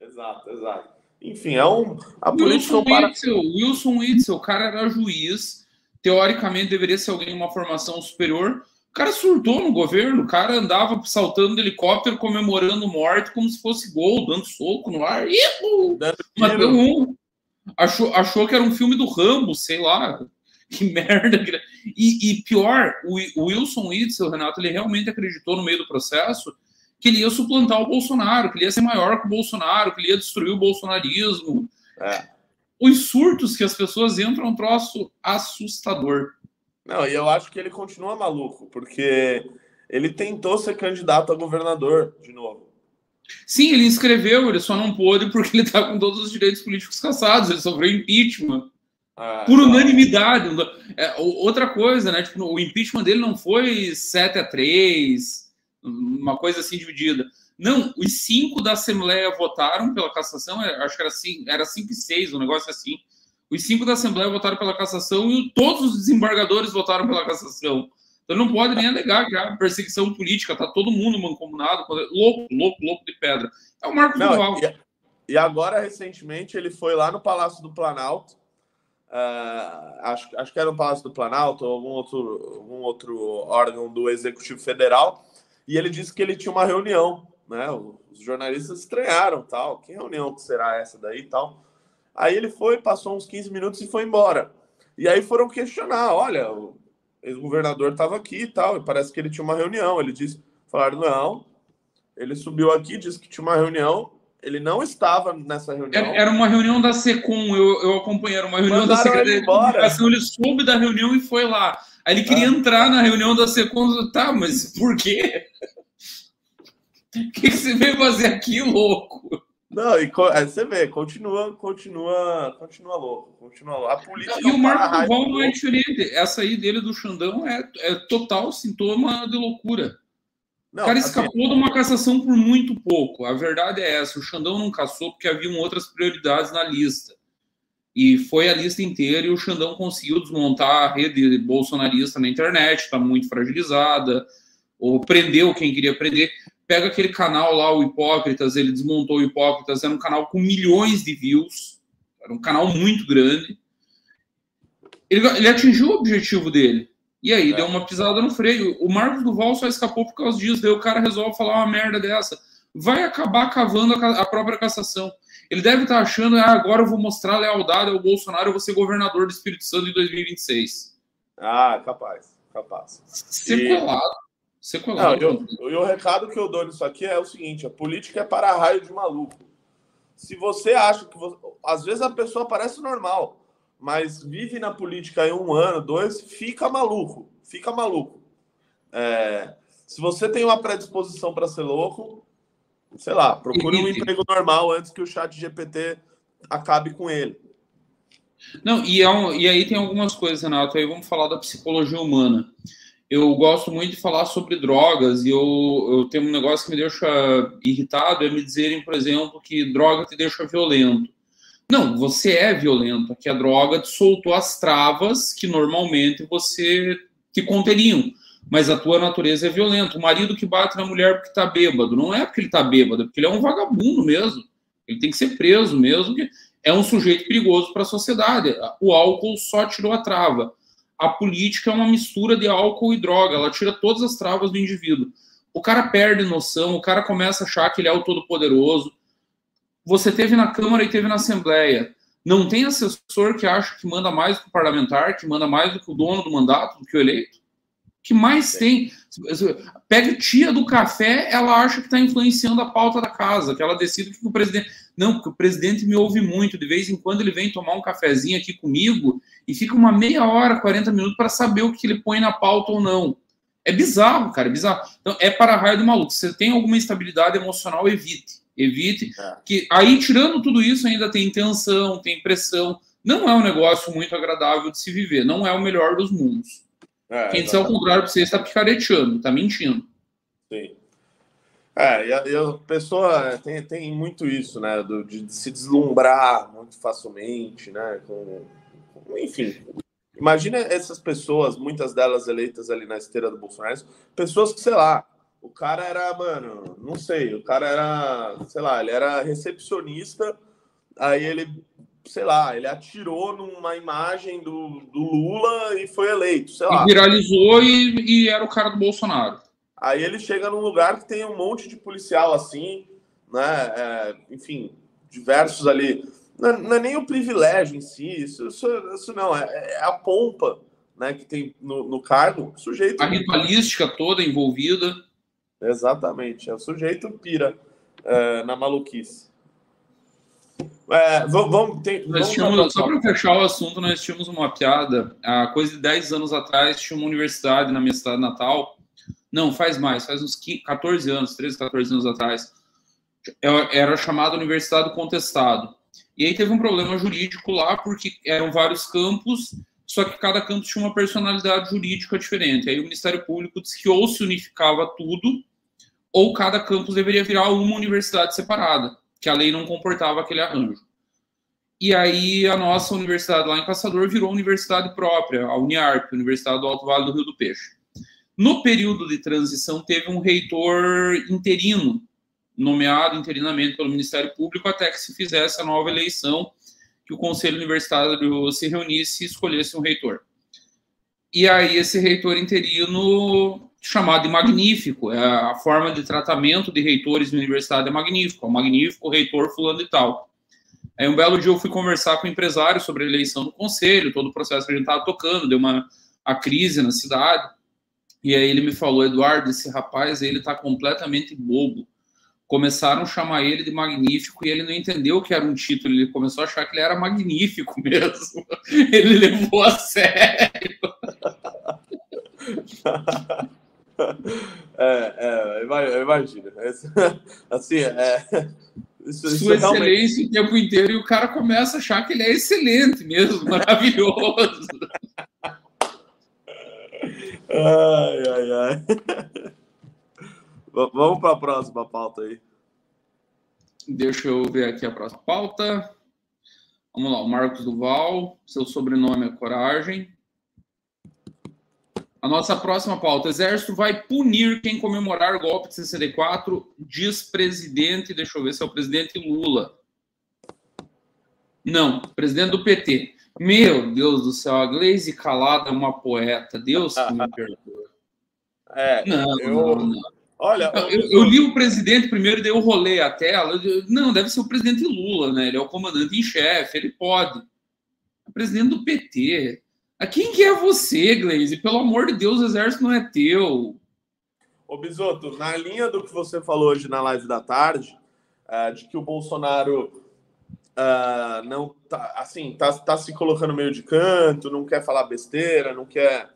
Exato, exato. Enfim, é um. A
Wilson para... Witzel, Wilson Witzel, o cara era juiz, teoricamente deveria ser alguém de uma formação superior. O cara surtou no governo, o cara andava saltando de helicóptero, comemorando morte como se fosse gol, dando soco no ar. Ihu! Matou um. Achou, achou que era um filme do Rambo, sei lá. Que merda. E, e pior, o, Wilson Witzel, Renato, ele realmente acreditou no meio do processo que ele ia suplantar o Bolsonaro, que ele ia ser maior que o Bolsonaro, que ele ia destruir o bolsonarismo. É. Os surtos que as pessoas entram é um troço assustador.
Não, e eu acho que ele continua maluco, porque ele tentou ser candidato a governador de novo.
Sim, ele escreveu, ele só não pôde porque ele está com todos os direitos políticos cassados, ele sofreu impeachment. Ah, por unanimidade. É, outra coisa, né? Tipo, o impeachment dele não foi 7 a 3 uma coisa assim dividida. Não, os cinco da Assembleia votaram pela cassação, é, acho que era cinco, era cinco e seis, um negócio assim. Os cinco da Assembleia votaram pela cassação e todos os desembargadores votaram pela cassação. Então não pode nem alegar que há perseguição política, tá todo mundo mancomunado, louco, louco, louco de pedra. É o Marcos não, Duval.
E, e, agora, recentemente, ele foi lá no Palácio do Planalto, uh, acho, acho que era no Palácio do Planalto, ou algum outro, algum outro órgão do Executivo Federal, e ele disse que ele tinha uma reunião, né? Os jornalistas estranharam, tal, que reunião que será essa daí tal. Aí ele foi, passou uns 15 minutos e foi embora. E aí foram questionar, olha, o ex-governador estava aqui e tal, e parece que ele tinha uma reunião. Ele disse, falaram, não, ele subiu aqui, disse que tinha uma reunião, ele não estava nessa reunião.
Era uma reunião da SECOM, eu, eu acompanhei, era uma reunião Mandaram da Secretaria de Comunicação, ele soube da reunião e foi lá. Aí ele queria ah. entrar na reunião da SECOM, tá, mas por quê? O (laughs) que, que você veio fazer aqui, louco?
Não, e você vê, continua, continua, continua louco, continua louco. A política.
E o Marco Duval não é diferente. Essa aí dele do Xandão é, é total sintoma de loucura. Não, o cara assim, escapou assim... de uma cassação por muito pouco. A verdade é essa: o Xandão não caçou porque haviam outras prioridades na lista. E foi a lista inteira e o Xandão conseguiu desmontar a rede bolsonarista na internet, está muito fragilizada, ou prendeu quem queria prender pega aquele canal lá, o Hipócritas, ele desmontou o Hipócritas, era um canal com milhões de views, era um canal muito grande. Ele, ele atingiu o objetivo dele. E aí é. deu uma pisada no freio. O Marcos Duval só escapou por causa disso. Daí o cara resolve falar uma merda dessa. Vai acabar cavando a, a própria cassação. Ele deve estar achando, ah, agora eu vou mostrar lealdade ao Bolsonaro, eu vou ser governador do Espírito Santo em 2026.
Ah, capaz, capaz.
Sequelado. E...
Sequelado. Não, eu, e o recado que eu dou nisso aqui é o seguinte: a política é para raio de maluco. Se você acha que. Você, às vezes a pessoa parece normal, mas vive na política aí um ano, dois, fica maluco. Fica maluco. É, se você tem uma predisposição para ser louco, sei lá, procure um emprego normal antes que o chat GPT acabe com ele.
Não, e, é um, e aí tem algumas coisas, Renato. Aí vamos falar da psicologia humana eu gosto muito de falar sobre drogas e eu, eu tenho um negócio que me deixa irritado é me dizerem, por exemplo, que droga te deixa violento. Não, você é violento, é que a droga te soltou as travas que normalmente você te conteriam, mas a tua natureza é violenta. O marido que bate na mulher porque tá bêbado, não é porque ele tá bêbado, é porque ele é um vagabundo mesmo. Ele tem que ser preso mesmo, que é um sujeito perigoso para a sociedade. O álcool só tirou a trava a política é uma mistura de álcool e droga, ela tira todas as travas do indivíduo. O cara perde noção, o cara começa a achar que ele é o todo-poderoso. Você teve na Câmara e teve na Assembleia. Não tem assessor que acha que manda mais do que o parlamentar, que manda mais do que o dono do mandato, do que o eleito? Que mais tem? Pega tia do café, ela acha que está influenciando a pauta da casa, que ela decide que o presidente. Não, porque o presidente me ouve muito. De vez em quando ele vem tomar um cafezinho aqui comigo e fica uma meia hora, 40 minutos para saber o que ele põe na pauta ou não. É bizarro, cara, é bizarro. Então, é para raio do maluco. Se você tem alguma instabilidade emocional, evite. Evite. É. Que aí, tirando tudo isso, ainda tem tensão, tem pressão. Não é um negócio muito agradável de se viver. Não é o melhor dos mundos. É, Quem disser o contrário para você está picareteando, está mentindo.
Sim. É, e a, e a, pessoa tem, tem muito isso, né? Do, de, se deslumbrar muito facilmente, né? Com, com, enfim. Imagina essas pessoas, muitas delas eleitas ali na esteira do Bolsonaro, pessoas que, sei lá, o cara era, mano, não sei, o cara era, sei lá, ele era recepcionista, aí ele sei lá, ele atirou numa imagem do, do Lula e foi eleito, sei lá.
E viralizou e, e, era o cara do Bolsonaro.
Aí ele chega num lugar que tem um monte de policial assim, né? É, enfim, diversos ali. Não, é, não, é nem o privilégio em si, isso, isso, isso não, é, é, a pompa né, que tem no, no cargo, o sujeito.
A ritualística toda envolvida.
Exatamente, é o sujeito pira é, na maluquice. É, vamos, tem,
nós só para fechar o assunto, nós tínhamos uma piada. Há coisa de 10 anos atrás, tinha uma universidade na minha cidade natal. Não, faz mais, faz uns 15, 14 anos, 13, 14 anos atrás. É, era chamada Universidade do Contestado. E aí teve um problema jurídico lá, porque eram vários campos, só que cada campus tinha uma personalidade jurídica diferente. Aí o Ministério Público disse que ou se unificava tudo, ou cada campus deveria virar uma universidade separada que a lei não comportava aquele arranjo. E aí a nossa universidade lá em Caçador virou universidade própria, a Uniarp, Universidade do Alto Vale do Rio do Peixe. No período de transição, teve um reitor interino, nomeado interinamente pelo Ministério Público, até que se fizesse a nova eleição, que o Conselho Universitário se reunisse e escolhesse um reitor. E aí, esse reitor interino, chamado de magnífico, é a forma de tratamento de reitores de universidade é magnífico, é o magnífico reitor fulano e tal. Aí, um belo dia, eu fui conversar com o empresário sobre a eleição do conselho, todo o processo que a gente estava tocando, deu uma a crise na cidade. E aí ele me falou, Eduardo, esse rapaz ele está completamente bobo. Começaram a chamar ele de magnífico e ele não entendeu que era um título. Ele começou a achar que ele era magnífico (laughs) mesmo. Ele levou a sério. (laughs) (laughs)
É, é, eu imagino. (laughs) Assim, é,
isso, Sua isso excelência realmente... o tempo inteiro e o cara começa a achar que ele é excelente mesmo, (laughs) maravilhoso.
Ai, ai, ai. Vamos para a próxima pauta aí.
Deixa eu ver aqui a próxima pauta. Vamos lá, o Marcos Duval, seu sobrenome é Coragem. A nossa próxima pauta: Exército vai punir quem comemorar golpe de 64, diz presidente. Deixa eu ver se é o presidente Lula. Não, presidente do PT. Meu Deus do céu, a Glaze Calada é uma poeta. Deus que me perdoa. (laughs)
É, não, eu... não, não. Olha,
eu, eu, li o presidente primeiro, dei o rolê a tela. Não, deve ser o presidente Lula, né? Ele é o comandante em chefe, ele pode. O presidente do PT. A quem que é você, Glaze? Pelo amor de Deus, o exército não é teu.
Ô, Bisoto, na linha do que você falou hoje na live da tarde, uh, de que o Bolsonaro uh, não tá assim, tá, tá se colocando meio de canto, não quer falar besteira, não quer,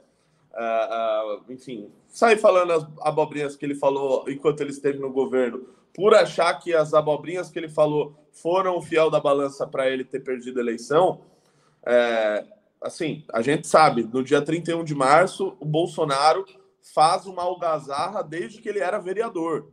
uh, enfim, sair falando as abobrinhas que ele falou enquanto ele esteve no governo, por achar que as abobrinhas que ele falou foram o fiel da balança para ele ter perdido a eleição. É, assim, a gente sabe, no dia 31 de março, o Bolsonaro faz uma algazarra desde que ele era vereador.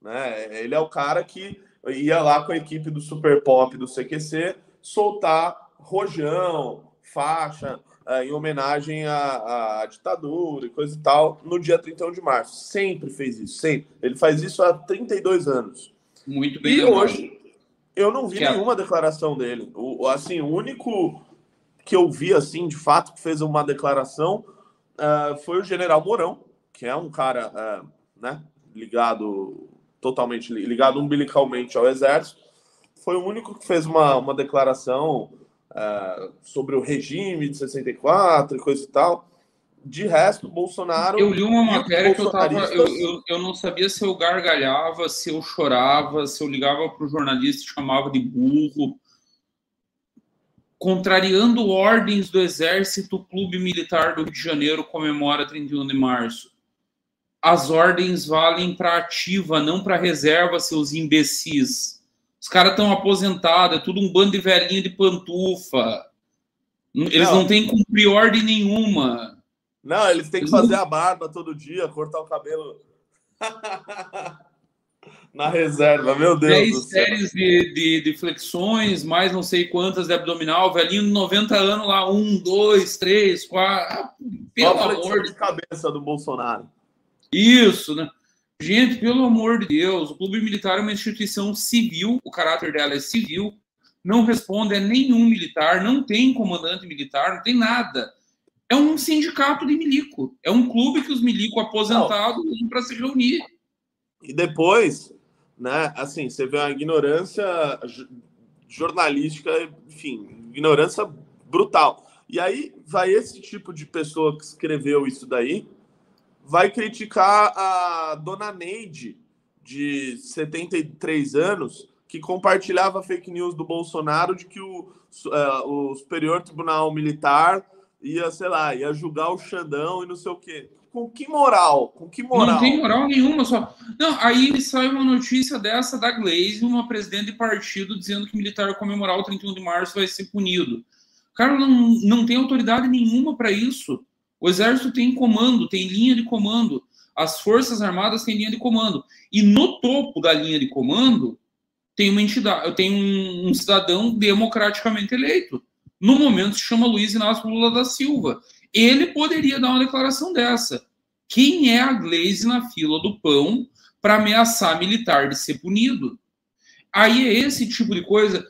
Né? Ele é o cara que ia lá com a equipe do Super Pop do CQC soltar rojão, faixa, uh, em homenagem à, à, ditadura e coisa e tal, no dia 31 de março. Sempre fez isso, sempre. Ele faz isso há 32 anos.
Muito bem.
E hoje eu não vi que nenhuma é... declaração dele. O, assim, o único que eu vi, assim, de fato, que fez uma declaração uh, foi o general Mourão, que é um cara, uh, né, ligado totalmente ligado umbilicalmente ao exército, foi o único que fez uma, uma declaração uh, sobre o regime de 64 e coisa e tal. De resto, Bolsonaro.
Eu li uma matéria que eu tava. Eu, eu, eu, não sabia se eu gargalhava, se eu chorava, se eu ligava para o jornalista e chamava de burro. Contrariando ordens do Exército, o Clube Militar do Rio de Janeiro comemora 31 de março as ordens valem para ativa, não para reserva, seus imbecis. Os caras estão aposentados, é tudo um bando de velhinha de pantufa. Eles não, não têm que cumprir ordem nenhuma.
Não, eles têm que fazer a barba todo dia, cortar o cabelo. (laughs) Na reserva, meu Deus.
Dez séries de, de, de, flexões, mais não sei quantas de abdominal, velhinho de 90 anos lá, um, dois, três, quatro.
Pelo amor de cabeça do Bolsonaro.
Isso, né? Gente, pelo amor de Deus, o Clube Militar é uma instituição civil, o caráter dela é civil, não responde a nenhum militar, não tem comandante militar, não tem nada. É um sindicato de milico, é um clube que os milico aposentados vão para se reunir.
E depois, né, assim, você vê uma ignorância jornalística, enfim, ignorância brutal. E aí vai esse tipo de pessoa que escreveu isso daí, vai criticar a dona Neide, de 73 anos, que compartilhava fake news do Bolsonaro de que o, uh, o Superior Tribunal Militar ia, sei lá, ia julgar o Xandão e não sei o quê. Com que moral? Com que moral?
Não tem moral nenhuma, só. Não, aí sai uma notícia dessa da Glaze, uma presidente de partido, dizendo que militar comemorar o 31 de março vai ser punido. Cara, não, não tem autoridade nenhuma para isso. O exército tem comando, tem linha de comando. As forças armadas têm linha de comando. E no topo da linha de comando tem uma entidade, tem um, um cidadão democraticamente eleito. No momento se chama Luiz Inácio Lula da Silva. Ele poderia dar uma declaração dessa. Quem é a Glaze na fila do pão para ameaçar militar de ser punido. Aí é esse tipo de coisa.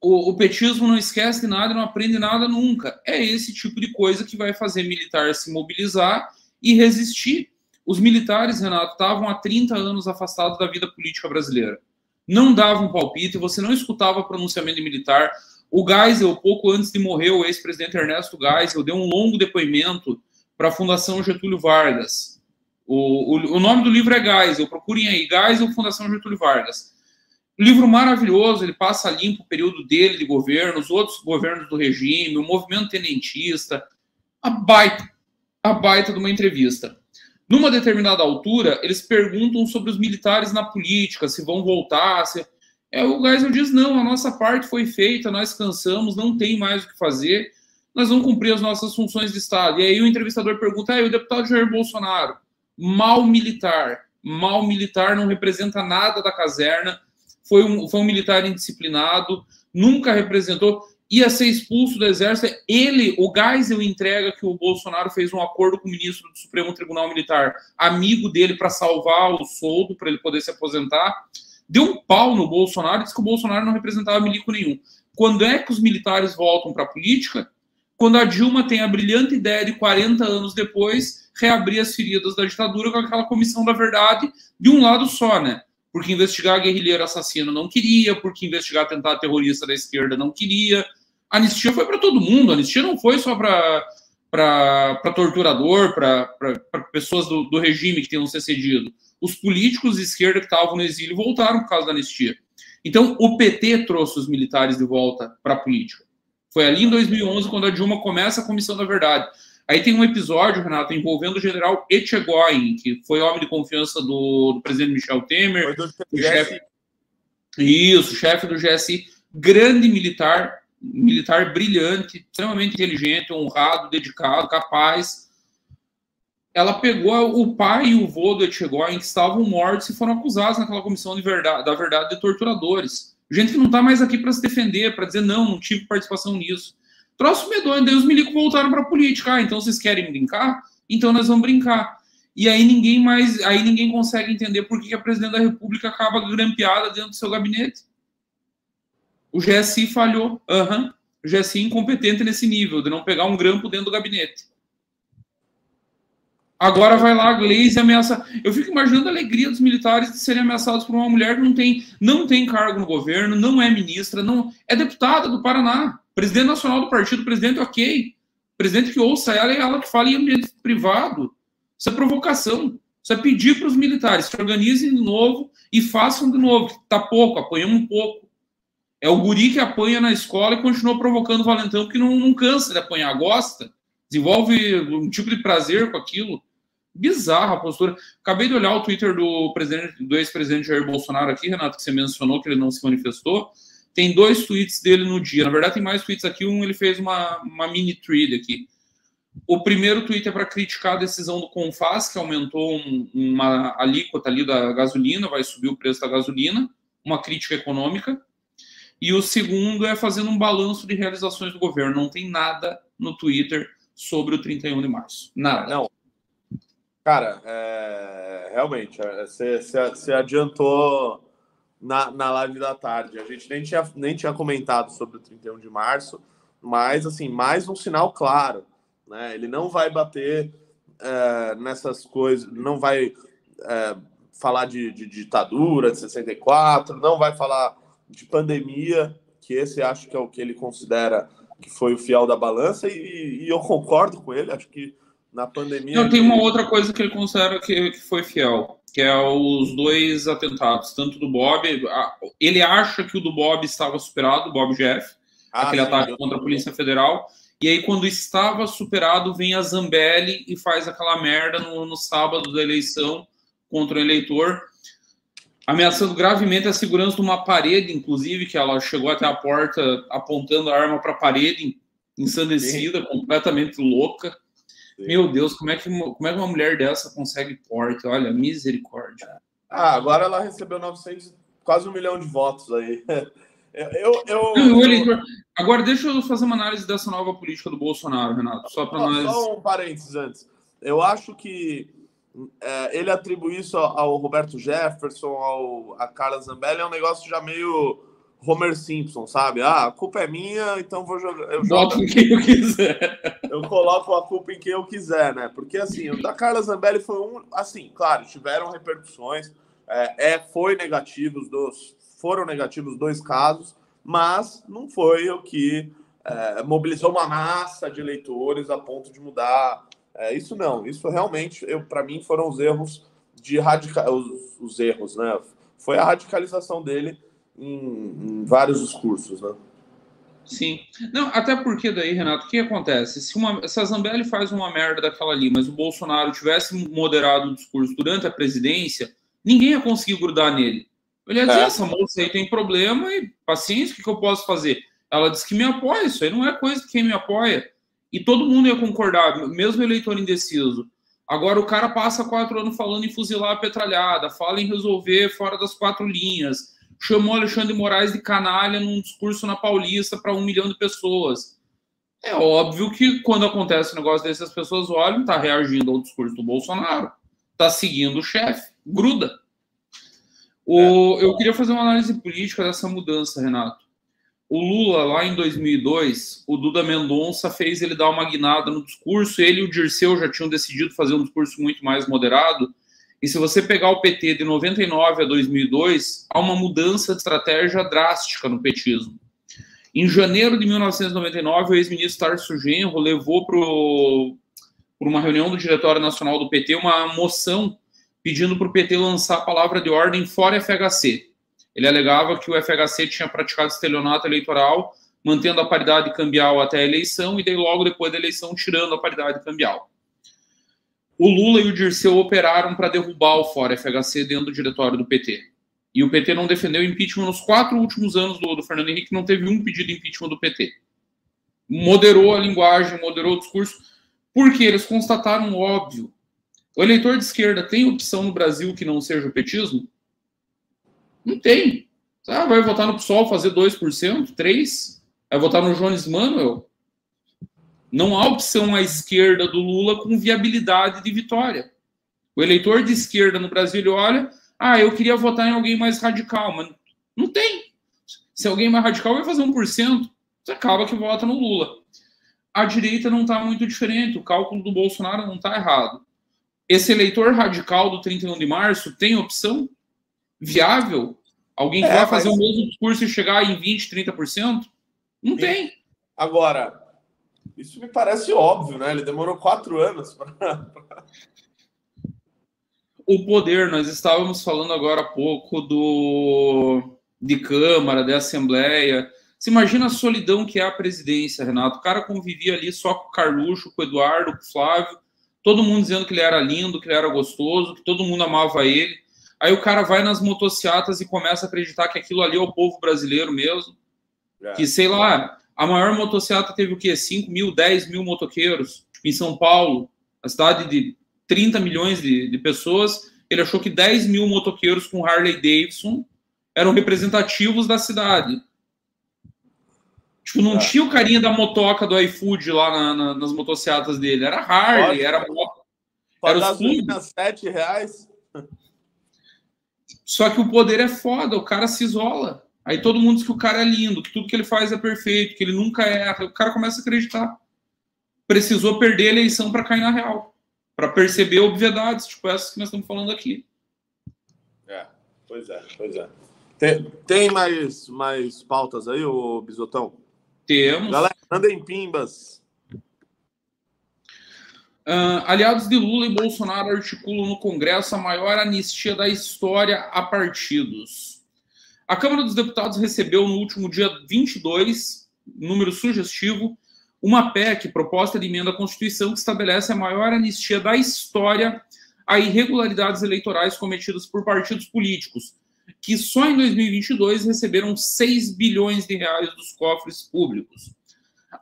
O, o, petismo não esquece de nada não aprende nada nunca. É esse tipo de coisa que vai fazer militar se mobilizar e resistir. Os militares, Renato, estavam há 30 anos afastados da vida política brasileira. Não davam palpite, você não escutava pronunciamento de militar. O Geisel, pouco antes de morrer, o ex-presidente Ernesto Geisel, deu um longo depoimento para a Fundação Getúlio Vargas. O, o, o, nome do livro é Geisel, procurem aí, Geisel, Fundação Getúlio Vargas. Livro maravilhoso, ele passa limpo o período dele de governo, os outros governos do regime, o movimento tenentista, a baita, a baita de uma entrevista. Numa determinada altura, eles perguntam sobre os militares na política, se vão voltar, se é, o Geisel diz: não, a nossa parte foi feita, nós cansamos, não tem mais o que fazer, nós vamos cumprir as nossas funções de Estado. E aí o entrevistador pergunta: ah, o deputado Jair Bolsonaro, mal militar, mal militar, não representa nada da caserna, foi um, foi um militar indisciplinado, nunca representou, ia ser expulso do exército. Ele, o Geisel, entrega que o Bolsonaro fez um acordo com o ministro do Supremo Tribunal Militar, amigo dele, para salvar o soldo, para ele poder se aposentar deu um pau no Bolsonaro disse que o Bolsonaro não representava milico nenhum. Quando é que os militares voltam para a política? Quando a Dilma tem a brilhante ideia de 40 anos depois reabrir as feridas da ditadura com aquela comissão da verdade de um lado só, né? Porque investigar guerrilheiro assassino não queria, porque investigar atentado terrorista da esquerda não queria. A anistia foi para todo mundo, a anistia não foi só para torturador, para pessoas do, do regime que tenham se cedido os políticos de esquerda que estavam no exílio voltaram por causa da anistia. Então, o PT trouxe os militares de volta para a política. Foi ali em 2011 quando a Dilma começa a Comissão da Verdade. Aí tem um episódio, Renato, envolvendo o general Etchegoyen, que foi homem de confiança do, do presidente Michel Temer. O chefe, isso, chefe do GSI, grande militar, militar brilhante, extremamente inteligente, honrado, dedicado, capaz ela pegou o pai e o vô do Etchegoyen que estavam mortos e foram acusados naquela comissão de verdade, da verdade de torturadores. Gente que não está mais aqui para se defender, para dizer não, não tive participação nisso. Troço medonho, daí os milicos voltaram para a política. Ah, então vocês querem brincar? Então nós vamos brincar. E aí ninguém mais, aí ninguém consegue entender por que a presidente da República acaba grampeada dentro do seu gabinete. O GSI falhou. Uhum. O GSI incompetente nesse nível, de não pegar um grampo dentro do gabinete. Agora vai lá a Glaze ameaça. Eu fico imaginando a alegria dos militares de serem ameaçados por uma mulher que não tem, não tem cargo no governo, não é ministra, não é deputada do Paraná, presidente nacional do partido, presidente ok, presidente que ouça ela e ela que fala em ambiente privado. Isso é provocação. Isso é pedir para os militares se organizem de novo e façam de novo. Tá pouco, apanhamos um pouco. É o guri que apanha na escola e continua provocando o valentão porque não, não cansa de apanhar, gosta, desenvolve um tipo de prazer com aquilo bizarra a postura. Acabei de olhar o Twitter do presidente, do ex-presidente Jair Bolsonaro aqui, Renato, que você mencionou que ele não se manifestou. Tem dois tweets dele no dia. Na verdade, tem mais tweets aqui. Um ele fez uma, uma mini thread aqui. O primeiro tweet é para criticar a decisão do Confas, que aumentou um, uma alíquota ali da gasolina, vai subir o preço da gasolina, uma crítica econômica. E o segundo é fazendo um balanço de realizações do governo. Não tem nada no Twitter sobre o 31 de março. Nada.
Não, Cara, é, realmente, você é, adiantou na, na live da tarde. A gente nem tinha, nem tinha comentado sobre o 31 de março, mas, assim, mais um sinal claro. Né? Ele não vai bater é, nessas coisas, não vai é, falar de, de, ditadura de 64, não vai falar de pandemia, que esse acho que é o que ele considera que foi o fiel da balança, e, e eu concordo com ele, acho que na pandemia.
Não, tem uma outra coisa que ele considera que, que foi fiel, que é os dois atentados, tanto do Bob. Ele acha que o do Bob estava superado, o Bob Jeff, ah, aquele sim, ataque contra a Polícia Federal. E aí, quando estava superado, vem a Zambelli e faz aquela merda no, no sábado da eleição contra o eleitor, ameaçando gravemente a segurança de uma parede, inclusive, que ela chegou até a porta apontando a arma para a parede, ensandecida, completamente louca. Meu Deus, como é, que, como é que uma mulher dessa consegue porte? Olha, misericórdia.
Ah, agora ela recebeu 900, quase um milhão de votos aí. (laughs) Eu, eu,
eu, Agora, deixa eu fazer uma análise dessa nova política do Bolsonaro, Renato. Só para nós.
Só um parênteses antes. Eu acho que é, ele atribuir isso ao Roberto Jefferson, ao, a Carla Zambelli, é um negócio já meio Homer Simpson, sabe? Ah, a culpa é minha, então vou jogar. Eu jogo,
em quem eu quiser.
eu coloco a culpa em quem eu quiser, né? Porque assim, o da Carla Zambelli foi um. Assim, claro, tiveram repercussões. É, é foi negativo, os dois, foram negativos os dois casos, mas não foi o que é, mobilizou uma massa de eleitores a ponto de mudar. É, isso não, isso realmente, para mim, foram os erros de radical, os, os erros, né? Foi a radicalização dele em, em vários discursos, né?
Sim. Não, até porque daí, Renato, o que acontece? Se, uma, se a Zambelli faz uma merda daquela ali, mas o Bolsonaro tivesse moderado o discurso durante a presidência, ninguém ia conseguir grudar nele. Ele ia dizer, é. essa moça aí tem problema e paciência, o que, que eu posso fazer? Ela disse que me apoia, isso aí não é coisa de quem me apoia. E todo mundo ia concordar, mesmo eleitor indeciso. Agora o cara passa quatro anos falando em fuzilar a petralhada, fala em resolver fora das quatro linhas, chamou Alexandre Moraes de canalha num discurso na Paulista para um milhão de pessoas. É óbvio que quando acontece um negócio desse, as pessoas olham, tá reagindo ao discurso do Bolsonaro, tá seguindo o chefe, gruda. O, é. Eu queria fazer uma análise política dessa mudança, Renato. O Lula, lá em 2002, o Duda Mendonça fez ele dar uma guinada no discurso. Ele e o Dirceu já tinham decidido fazer um discurso muito mais moderado. E se você pegar o PT de 99 a 2002, há uma mudança de estratégia drástica no petismo. Em janeiro de 1999, o ex-ministro Tarso Genro levou para uma reunião do Diretório Nacional do PT uma moção pedindo para o PT lançar a palavra de ordem fora FHC. Ele alegava que o FHC tinha praticado estelionato eleitoral, mantendo a paridade cambial até a eleição e daí logo depois da eleição tirando a paridade cambial o Lula e o Dirceu operaram para derrubar o Fora FHC dentro do diretório do PT. E o PT não defendeu impeachment nos quatro últimos anos do, do Fernando Henrique, não teve um pedido de impeachment do PT. Moderou a linguagem, moderou o discurso, porque eles constataram óbvio. O eleitor de esquerda tem opção no Brasil que não seja o petismo? Não tem. Ah, vai votar no PSOL, fazer 2%, 3%? Vai votar no Jones Manuel? Não há opção à esquerda do Lula com viabilidade de vitória. O eleitor de esquerda no Brasil ele olha, ah, eu queria votar em alguém mais radical, mas não tem. Se alguém mais radical vai fazer 1%, você acaba que vota no Lula. A direita não está muito diferente, o cálculo do Bolsonaro não está errado. Esse eleitor radical do 31 de março tem opção viável? Alguém que é, vai fazer o mesmo discurso e chegar em 20%, 30%? Não tem.
Agora, isso me parece óbvio, né? Ele demorou quatro anos para.
O poder, nós estávamos falando agora há pouco do de Câmara, de Assembleia. Você imagina a solidão que é a presidência, Renato. O cara convivia ali só com o Carluxo, com o Eduardo, com o Flávio, todo mundo dizendo que ele era lindo, que ele era gostoso, que todo mundo amava ele. Aí o cara vai nas motocicletas e começa a acreditar que aquilo ali é o povo brasileiro mesmo. É. Que, sei lá, a maior motocicleta teve o quê? 5 mil, 10 mil motoqueiros em São Paulo, a cidade de 30 milhões de, de pessoas. Ele achou que 10 mil motoqueiros com Harley Davidson eram representativos da cidade. Tipo, não é. tinha o carinha da motoca do iFood lá na, na, nas motocicletas dele. Era Harley, Pode, era moto.
Era os 7 reais.
Só que o poder é foda, o cara se isola. Aí todo mundo diz que o cara é lindo, que tudo que ele faz é perfeito, que ele nunca erra. O cara começa a acreditar. Precisou perder a eleição para cair na real. Para perceber obviedades, tipo essas que nós estamos falando aqui.
É, pois é, pois é. Tem, tem mais, mais pautas aí, ô Bisotão?
Temos.
Galera, andem pimbas.
Uh, aliados de Lula e Bolsonaro articulam no Congresso a maior anistia da história a partidos. A Câmara dos Deputados recebeu no último dia 22, número sugestivo, uma PEC, proposta de emenda à Constituição, que estabelece a maior anistia da história a irregularidades eleitorais cometidas por partidos políticos, que só em 2022 receberam 6 bilhões de reais dos cofres públicos.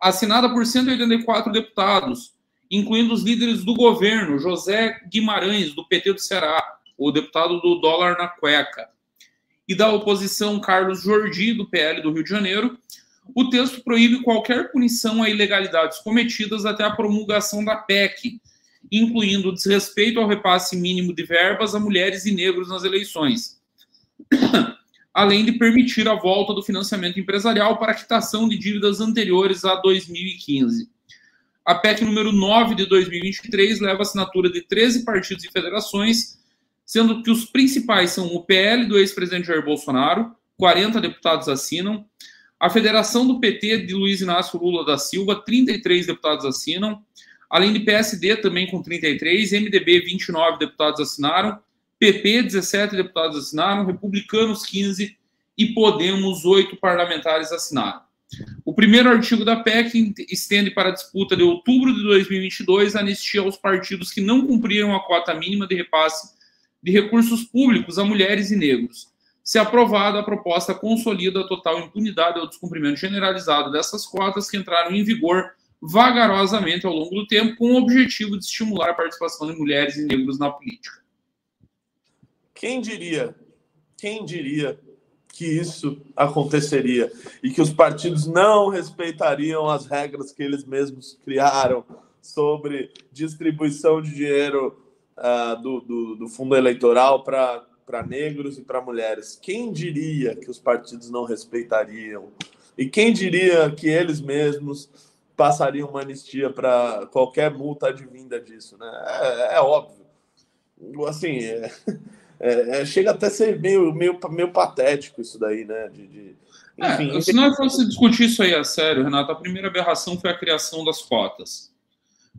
Assinada por 184 deputados, incluindo os líderes do governo, José Guimarães, do PT do Ceará, o deputado do dólar na cueca, e da oposição Carlos Jordi, do PL do Rio de Janeiro, o texto proíbe qualquer punição a ilegalidades cometidas até a promulgação da PEC, incluindo o desrespeito ao repasse mínimo de verbas a mulheres e negros nas eleições, (coughs) além de permitir a volta do financiamento empresarial para quitação de dívidas anteriores a 2015. A PEC número 9 de 2023 leva a assinatura de 13 partidos e federações, sendo que os principais são o PL do ex-presidente Jair Bolsonaro, 40 deputados assinam, a Federação do PT de Luiz Inácio Lula da Silva, 33 deputados assinam, além de PSD também com 33, MDB 29 deputados assinaram, PP 17 deputados assinaram, Republicanos 15 e Podemos 8 parlamentares assinaram. O primeiro artigo da PEC estende para a disputa de outubro de 2022 a anistia aos partidos que não cumpriram a cota mínima de repasse de recursos públicos a mulheres e negros. Se aprovada, a proposta consolida a total impunidade ao descumprimento generalizado dessas cotas que entraram em vigor vagarosamente ao longo do tempo, com o objetivo de estimular a participação de mulheres e negros na política.
Quem diria? Quem diria que isso aconteceria e que os partidos não respeitariam as regras que eles mesmos criaram sobre distribuição de dinheiro uh, do, do, do fundo eleitoral para negros e para mulheres? Quem diria que os partidos não respeitariam? E quem diria que eles mesmos passariam uma anistia para qualquer multa advinda disso? Né? É, é óbvio. Assim, é, (laughs) é, é, chega até a ser meio, meio, meio patético isso daí, né? De, de...
É, Enfim, se nós fosse discutir isso aí a sério, Renato, a primeira aberração foi a criação das cotas.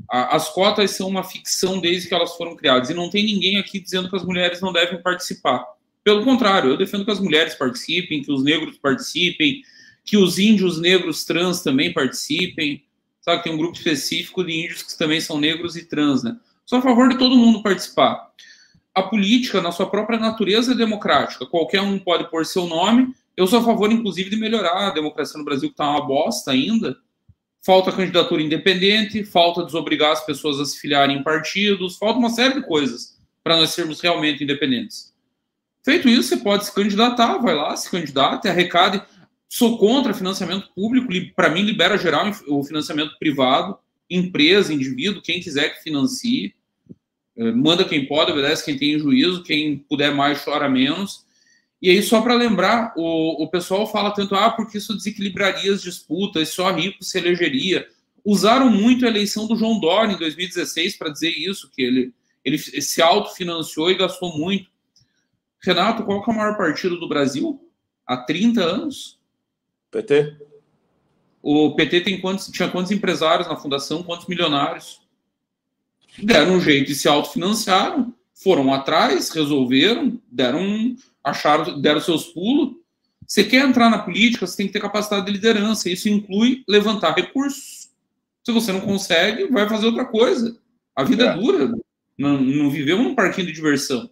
As cotas são uma ficção desde que elas foram criadas, e não tem ninguém aqui dizendo que as mulheres não devem participar. Pelo contrário, eu defendo que as mulheres participem, que os negros participem, que os índios negros trans também participem. Sabe, tem um grupo específico de índios que também são negros e trans, né? Sou a favor de todo mundo participar a política, na sua própria natureza, é democrática. Qualquer um pode pôr seu nome. Eu sou a favor, inclusive, de melhorar a democracia no Brasil, que está uma bosta ainda. Falta candidatura independente, falta desobrigar as pessoas a se filiarem em partidos, falta uma série de coisas para nós sermos realmente independentes. Feito isso, você pode se candidatar, vai lá, se candidata, arrecade. Sou contra financiamento público, para mim, libera geral o financiamento privado, empresa, indivíduo, quem quiser que financie é, manda quem pode, obedece quem tem juízo, quem puder mais chora menos. E aí, só para lembrar, o, o pessoal fala tanto, ah, porque isso desequilibraria as disputas, só rico se elegeria. Usaram muito a eleição do João Dória em 2016 para dizer isso, que ele, ele se autofinanciou e gastou muito. Renato, qual é o maior partido do Brasil? Há 30 anos?
PT.
O PT tem quantos, tinha quantos empresários na fundação, quantos milionários? deram um jeito e se autofinanciaram, foram atrás, resolveram, deram, acharam, deram seus pulos. Você quer entrar na política, você tem que ter capacidade de liderança. Isso inclui levantar recursos. Se você não consegue, vai fazer outra coisa. A vida é, é dura. Não, não vivemos num parquinho de diversão.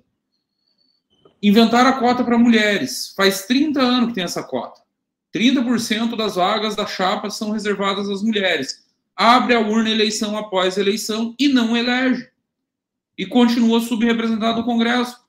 Inventar a cota para mulheres. Faz 30 anos que tem essa cota. 30% das vagas da chapa são reservadas às mulheres abre a urna eleição após eleição e não elege. E continua subrepresentado no Congresso.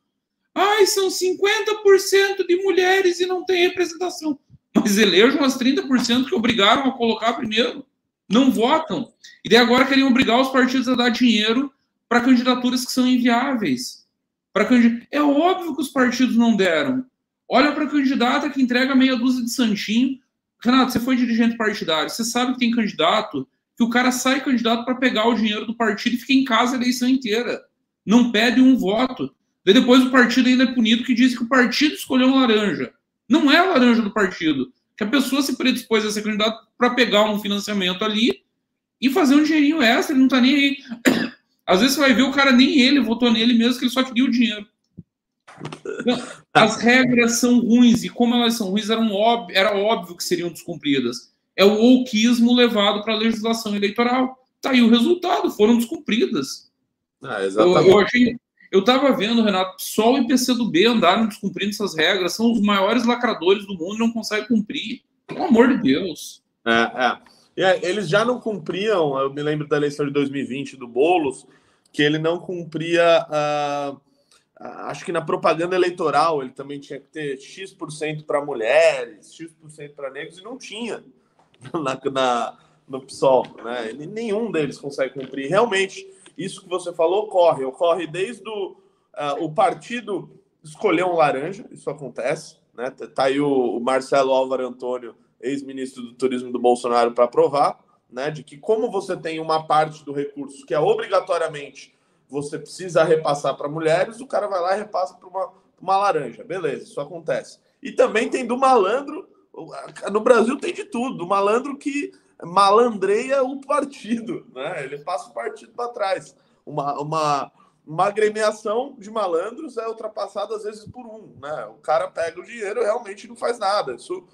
Ai, são 50% de mulheres e não tem representação. Mas elejam as 30% que obrigaram a colocar primeiro. Não votam. E daí agora querem obrigar os partidos a dar dinheiro para candidaturas que são inviáveis. Candid... É óbvio que os partidos não deram. Olha para a candidata que entrega meia dúzia de santinho. Renato, você foi dirigente partidário. Você sabe que tem candidato que o cara sai candidato para pegar o dinheiro do partido e fica em casa a eleição inteira. Não pede um voto. Daí depois o partido ainda é punido que diz que o partido escolheu um laranja. Não é a laranja do partido. Que a pessoa se predispôs a ser candidato para pegar um financiamento ali e fazer um dinheirinho extra, ele não tá nem aí. (coughs) Às vezes você vai ver o cara nem ele votou nele mesmo, que ele só queria o dinheiro. Então, as regras são ruins, e como elas são ruins, eram óbvio, era óbvio que seriam descumpridas é o wokeismo levado para a legislação eleitoral. Tá aí o resultado, foram descumpridas.
Ah, exatamente.
Eu, estava vendo, Renato, IPC do B andaram descumprindo essas regras, são os maiores lacradores do mundo e não conseguem cumprir. Pelo amor de Deus.
É. é, eles já não cumpriam, eu me lembro da eleição de 2020 do Boulos, que ele não cumpria. Uh, acho que na propaganda eleitoral ele também tinha que ter X% para mulheres, X% para negros, e não tinha. (laughs) na, na, no PSOL, né? Nenhum deles consegue cumprir. Realmente, isso que você falou ocorre. Ocorre desde o, uh, o partido escolher um laranja, isso acontece. Né? Tá aí o, Marcelo Álvaro Antônio, ex-ministro do Turismo do Bolsonaro, para provar né, de que como você tem uma parte do recurso que é obrigatoriamente você precisa repassar para mulheres, o cara vai lá e repassa para uma, uma laranja. Beleza, isso acontece. E também tem do malandro, no Brasil tem de tudo, do malandro que malandreia o partido, né? Ele passa o partido para trás. Uma, uma, uma agremiação de malandros é ultrapassada às vezes por um, né? O cara pega o dinheiro e realmente não faz nada. Isso,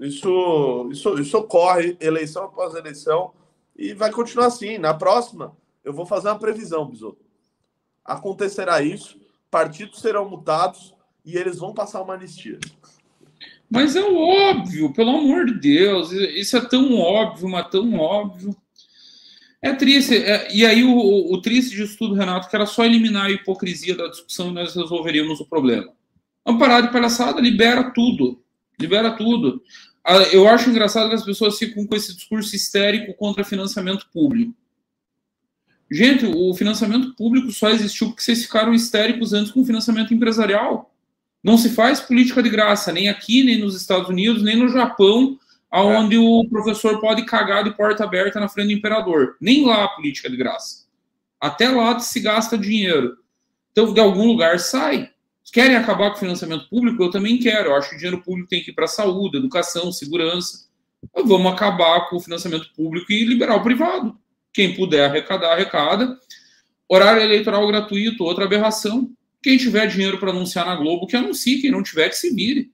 isso, isso, isso ocorre eleição após eleição e vai continuar assim. Na próxima, eu vou fazer uma previsão, Bisoto. Acontecerá isso, partidos serão mutados e eles vão passar uma anistia.
Mas é óbvio, pelo amor de Deus, isso é tão óbvio, mas tão óbvio. É triste. É, e aí, o, o, triste de tudo, Renato, que era só eliminar a hipocrisia da discussão e nós resolveríamos o problema. Vamos parar de palhaçada, libera tudo. Libera tudo. Ah, eu acho engraçado que as pessoas ficam com esse discurso histérico contra financiamento público. Gente, o financiamento público só existiu porque vocês ficaram histéricos antes com o financiamento empresarial. Não se faz política de graça, nem aqui, nem nos Estados Unidos, nem no Japão, aonde é. o professor pode cagar de porta aberta na frente do imperador. Nem lá a política de graça. Até lá se gasta dinheiro. Então, de algum lugar sai. Querem acabar com o financiamento público? Eu também quero. Eu acho que o dinheiro público tem que ir para saúde, educação, segurança. Então, vamos acabar com o financiamento público e liberar o privado. Quem puder arrecadar, arrecada. Horário eleitoral gratuito, outra aberração. Quem tiver dinheiro para anunciar na Globo, que anuncie. Quem não tiver, que se vire.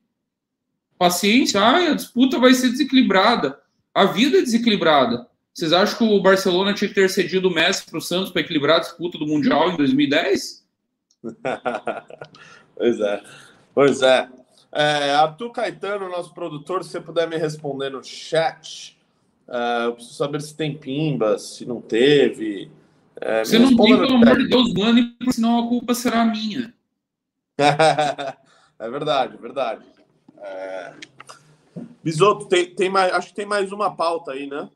Paciência. A disputa vai ser desequilibrada. A vida é desequilibrada. Vocês acham que o Barcelona tinha que ter cedido o Messi para o Santos para equilibrar a disputa do Mundial em 2010? (laughs)
pois é. Pois é. é. Arthur Caetano, nosso produtor, se você puder me responder no chat. Uh, eu preciso saber se tem pimba, se não teve.
É, Você não tem, pelo amor de Deus, mande, senão a culpa será minha. (laughs)
é verdade, é verdade. É... Bisoto, tem, tem mais, acho que tem mais uma pauta aí, né?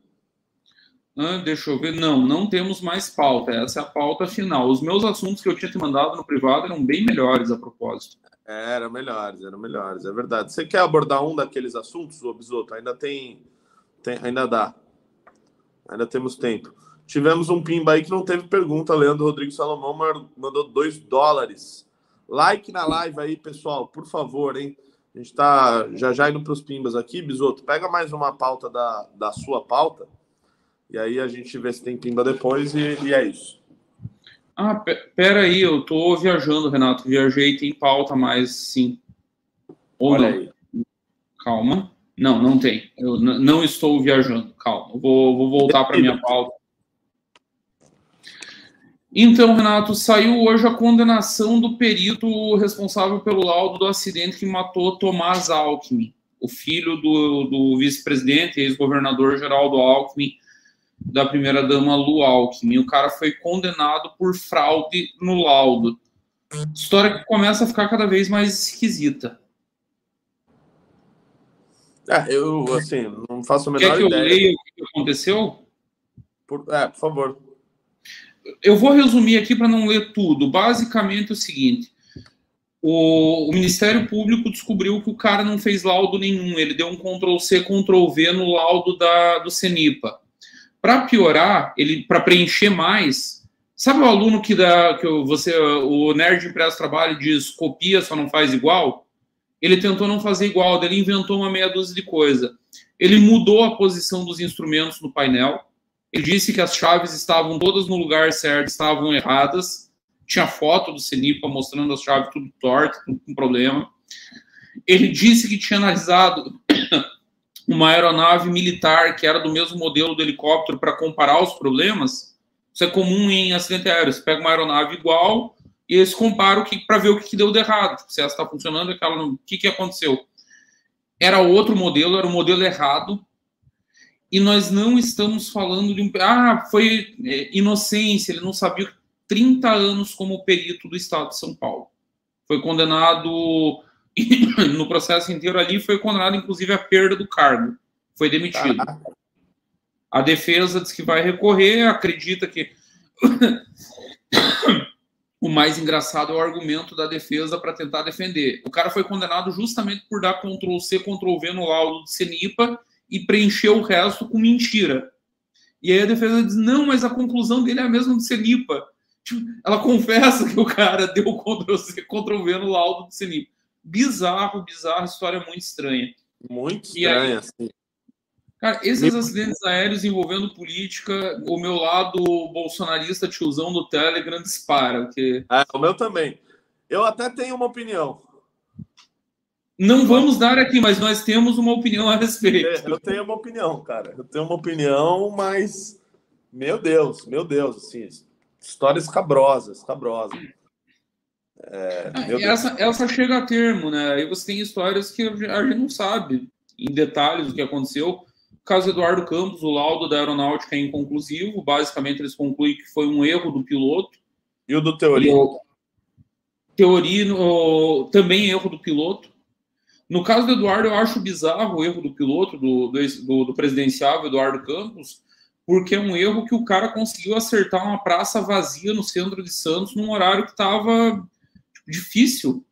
Ah, deixa eu ver. Não, não temos mais pauta. Essa é a pauta final. Os meus assuntos que eu tinha te mandado no privado eram bem melhores a propósito.
É, eram melhores, eram melhores, é verdade. Você quer abordar um daqueles assuntos, ô Bisoto? Ainda tem, tem, ainda dá. Ainda temos tempo. Tivemos um pimba aí que não teve pergunta. Leandro Rodrigues Salomão mandou dois dólares. Like na live aí, pessoal, por favor, hein? A gente tá já já indo para os pimbas aqui. Bisoto, pega mais uma pauta da, da sua pauta. E aí a gente vê se tem pimba depois e, e é isso.
Ah, pera aí, eu tô viajando, Renato. Viajei, tem pauta mais, sim. Ou Olha não. Aí. Calma. Não, não tem. Eu não estou viajando. Calma. Vou, vou voltar para minha pauta. Então, Renato, saiu hoje a condenação do perito responsável pelo laudo do acidente que matou Tomás Alckmin, o filho do, do vice-presidente, ex-governador Geraldo Alckmin, da primeira-dama Lu Alckmin. O cara foi condenado por fraude no laudo. História que começa a ficar cada vez mais esquisita.
É, eu, assim, não faço a menor Quer
que ideia. eu leia o que aconteceu?
Por, é, por favor
eu vou resumir aqui para não ler tudo. Basicamente é o seguinte: o, o, Ministério Público descobriu que o cara não fez laudo nenhum, ele deu um Ctrl C, Ctrl V no laudo da, do CENIPA. Para piorar, ele para preencher mais, sabe o aluno que dá que você o nerd impresso trabalho diz copia, só não faz igual? Ele tentou não fazer igual, ele inventou uma meia dúzia de coisa. Ele mudou a posição dos instrumentos no painel ele disse que as chaves estavam todas no lugar certo, estavam erradas. Tinha foto do Cenipa mostrando as chaves tudo torto, tudo com problema. Ele disse que tinha analisado (coughs) uma aeronave militar que era do mesmo modelo do helicóptero para comparar os problemas. Isso é comum em acidente aéreo. Você pega uma aeronave igual e eles comparam para ver o que, que, deu de errado. Tipo, se ela está funcionando, aquela, o que, que aconteceu. Era outro modelo, era o modelo errado e nós não estamos falando de um. Ah, foi é, inocência, ele não sabia 30 anos como perito do Estado de São Paulo. Foi condenado (coughs) no processo inteiro ali, foi condenado inclusive à perda do cargo. Foi demitido. A defesa diz que vai recorrer, acredita que (coughs) o mais engraçado é o argumento da defesa para tentar defender. O cara foi condenado justamente por dar Ctrl C, Ctrl V no laudo de Senipa e preencher o resto com mentira. E aí a defesa diz: não, mas a conclusão dele é a mesma do Senipa. Tipo, ela confessa que o cara deu Ctrl C, Ctrl V no laudo do Senipa. Bizarro, bizarro, história muito estranha.
Muito estranha, aí, sim.
Cara, esses acidentes aéreos envolvendo política, o meu lado bolsonarista tiozão do Telegram dispara. Porque...
É, o meu também. Eu até tenho uma opinião.
Não vamos dar aqui, mas nós temos uma opinião a respeito.
É, eu tenho uma opinião, cara. Eu tenho uma opinião, mas. Meu Deus, meu Deus, assim, história escabrosa, escabrosa.
É, essa, essa chega a termo, né? Aí você tem histórias que a gente não sabe em detalhes o que aconteceu caso Eduardo Campos, o laudo da aeronáutica é inconclusivo. Basicamente, eles concluem que foi um erro do piloto.
E o do teoria?
teoria no, também erro do piloto. No caso do Eduardo, eu acho bizarro o erro do piloto, do, do, do presidenciável Eduardo Campos, porque é um erro que o cara conseguiu acertar uma praça vazia no centro de Santos num horário que estava tipo, difícil.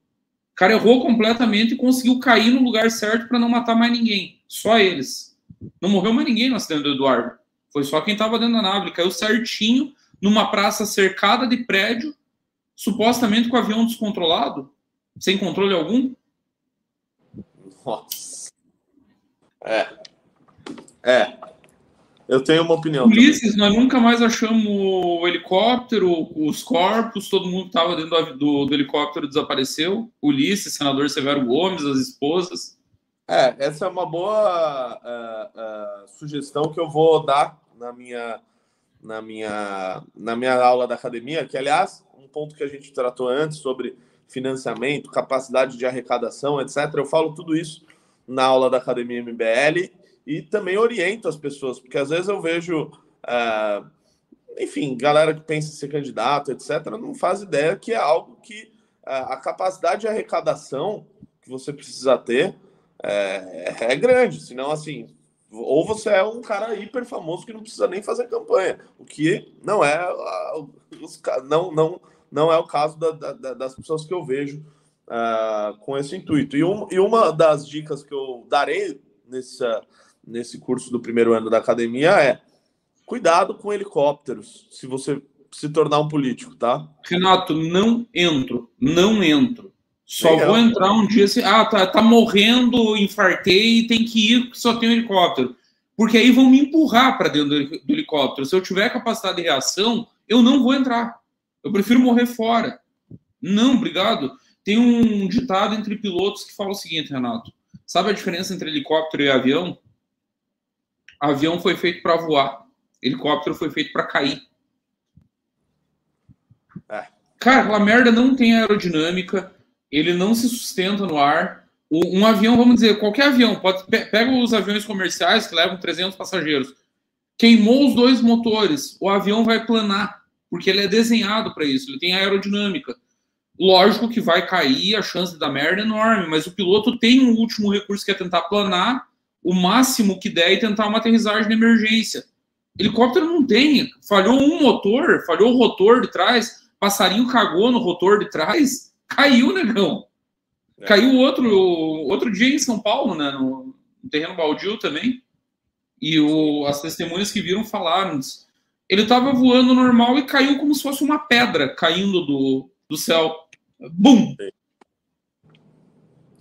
O cara errou completamente e conseguiu cair no lugar certo para não matar mais ninguém. Só eles. Não morreu mais ninguém no acidente do Eduardo. Foi só quem estava dentro da nave. Ele caiu certinho numa praça cercada de prédio, supostamente com o avião descontrolado, sem controle algum.
Nossa. É. É. Eu tenho uma opinião.
Ulisses, nós nunca mais achamos o helicóptero, os corpos, todo mundo que estava dentro do, do, do, helicóptero desapareceu. Ulisses, senador Severo Gomes, as esposas.
É, essa é uma boa uh, uh, sugestão que eu vou dar na minha, na, minha, na minha aula da academia, que, aliás, um ponto que a gente tratou antes sobre financiamento, capacidade de arrecadação, etc. Eu falo tudo isso na aula da Academia MBL e também oriento as pessoas, porque às vezes eu vejo, uh, enfim, galera que pensa em ser candidato, etc., não faz ideia que é algo que a capacidade de arrecadação que você precisa ter é, é grande, senão assim, ou você é um cara hiper famoso que não precisa nem fazer campanha, o que não é os, não, não, não é o caso da, da, das pessoas que eu vejo uh, com esse intuito. E, um, e uma das dicas que eu darei nesse, nesse curso do primeiro ano da academia é cuidado com helicópteros, se você se tornar um político, tá?
Renato, não entro, não entro. Só Legal. vou entrar um dia assim, ah, tá, tá morrendo, infartei, tem que ir, só tem um helicóptero. Porque aí vão me empurrar para dentro do helicóptero. Se eu tiver capacidade de reação, eu não vou entrar. Eu prefiro morrer fora. Não, obrigado. Tem um ditado entre pilotos que fala o seguinte, Renato. Sabe a diferença entre helicóptero e avião? Avião foi feito para voar. Helicóptero foi feito para cair. É. Cara, aquela merda não tem aerodinâmica ele não se sustenta no ar. Um avião, vamos dizer, qualquer avião, pode pega os aviões comerciais que levam 300 passageiros. Queimou os dois motores, o avião vai planar, porque ele é desenhado para isso, ele tem aerodinâmica. Lógico que vai cair, a chance da merda é enorme, mas o piloto tem um último recurso que é tentar planar o máximo que der e tentar uma aterrissagem de emergência. Helicóptero não tem, falhou um motor, falhou o rotor de trás, passarinho cagou no rotor de trás, (laughs) Caiu, negão. É. Caiu outro, outro dia em São Paulo, né? No, no terreno baldio também. E o, as testemunhas que viram falaram. Ele estava voando normal e caiu como se fosse uma pedra caindo do, do céu. Bum!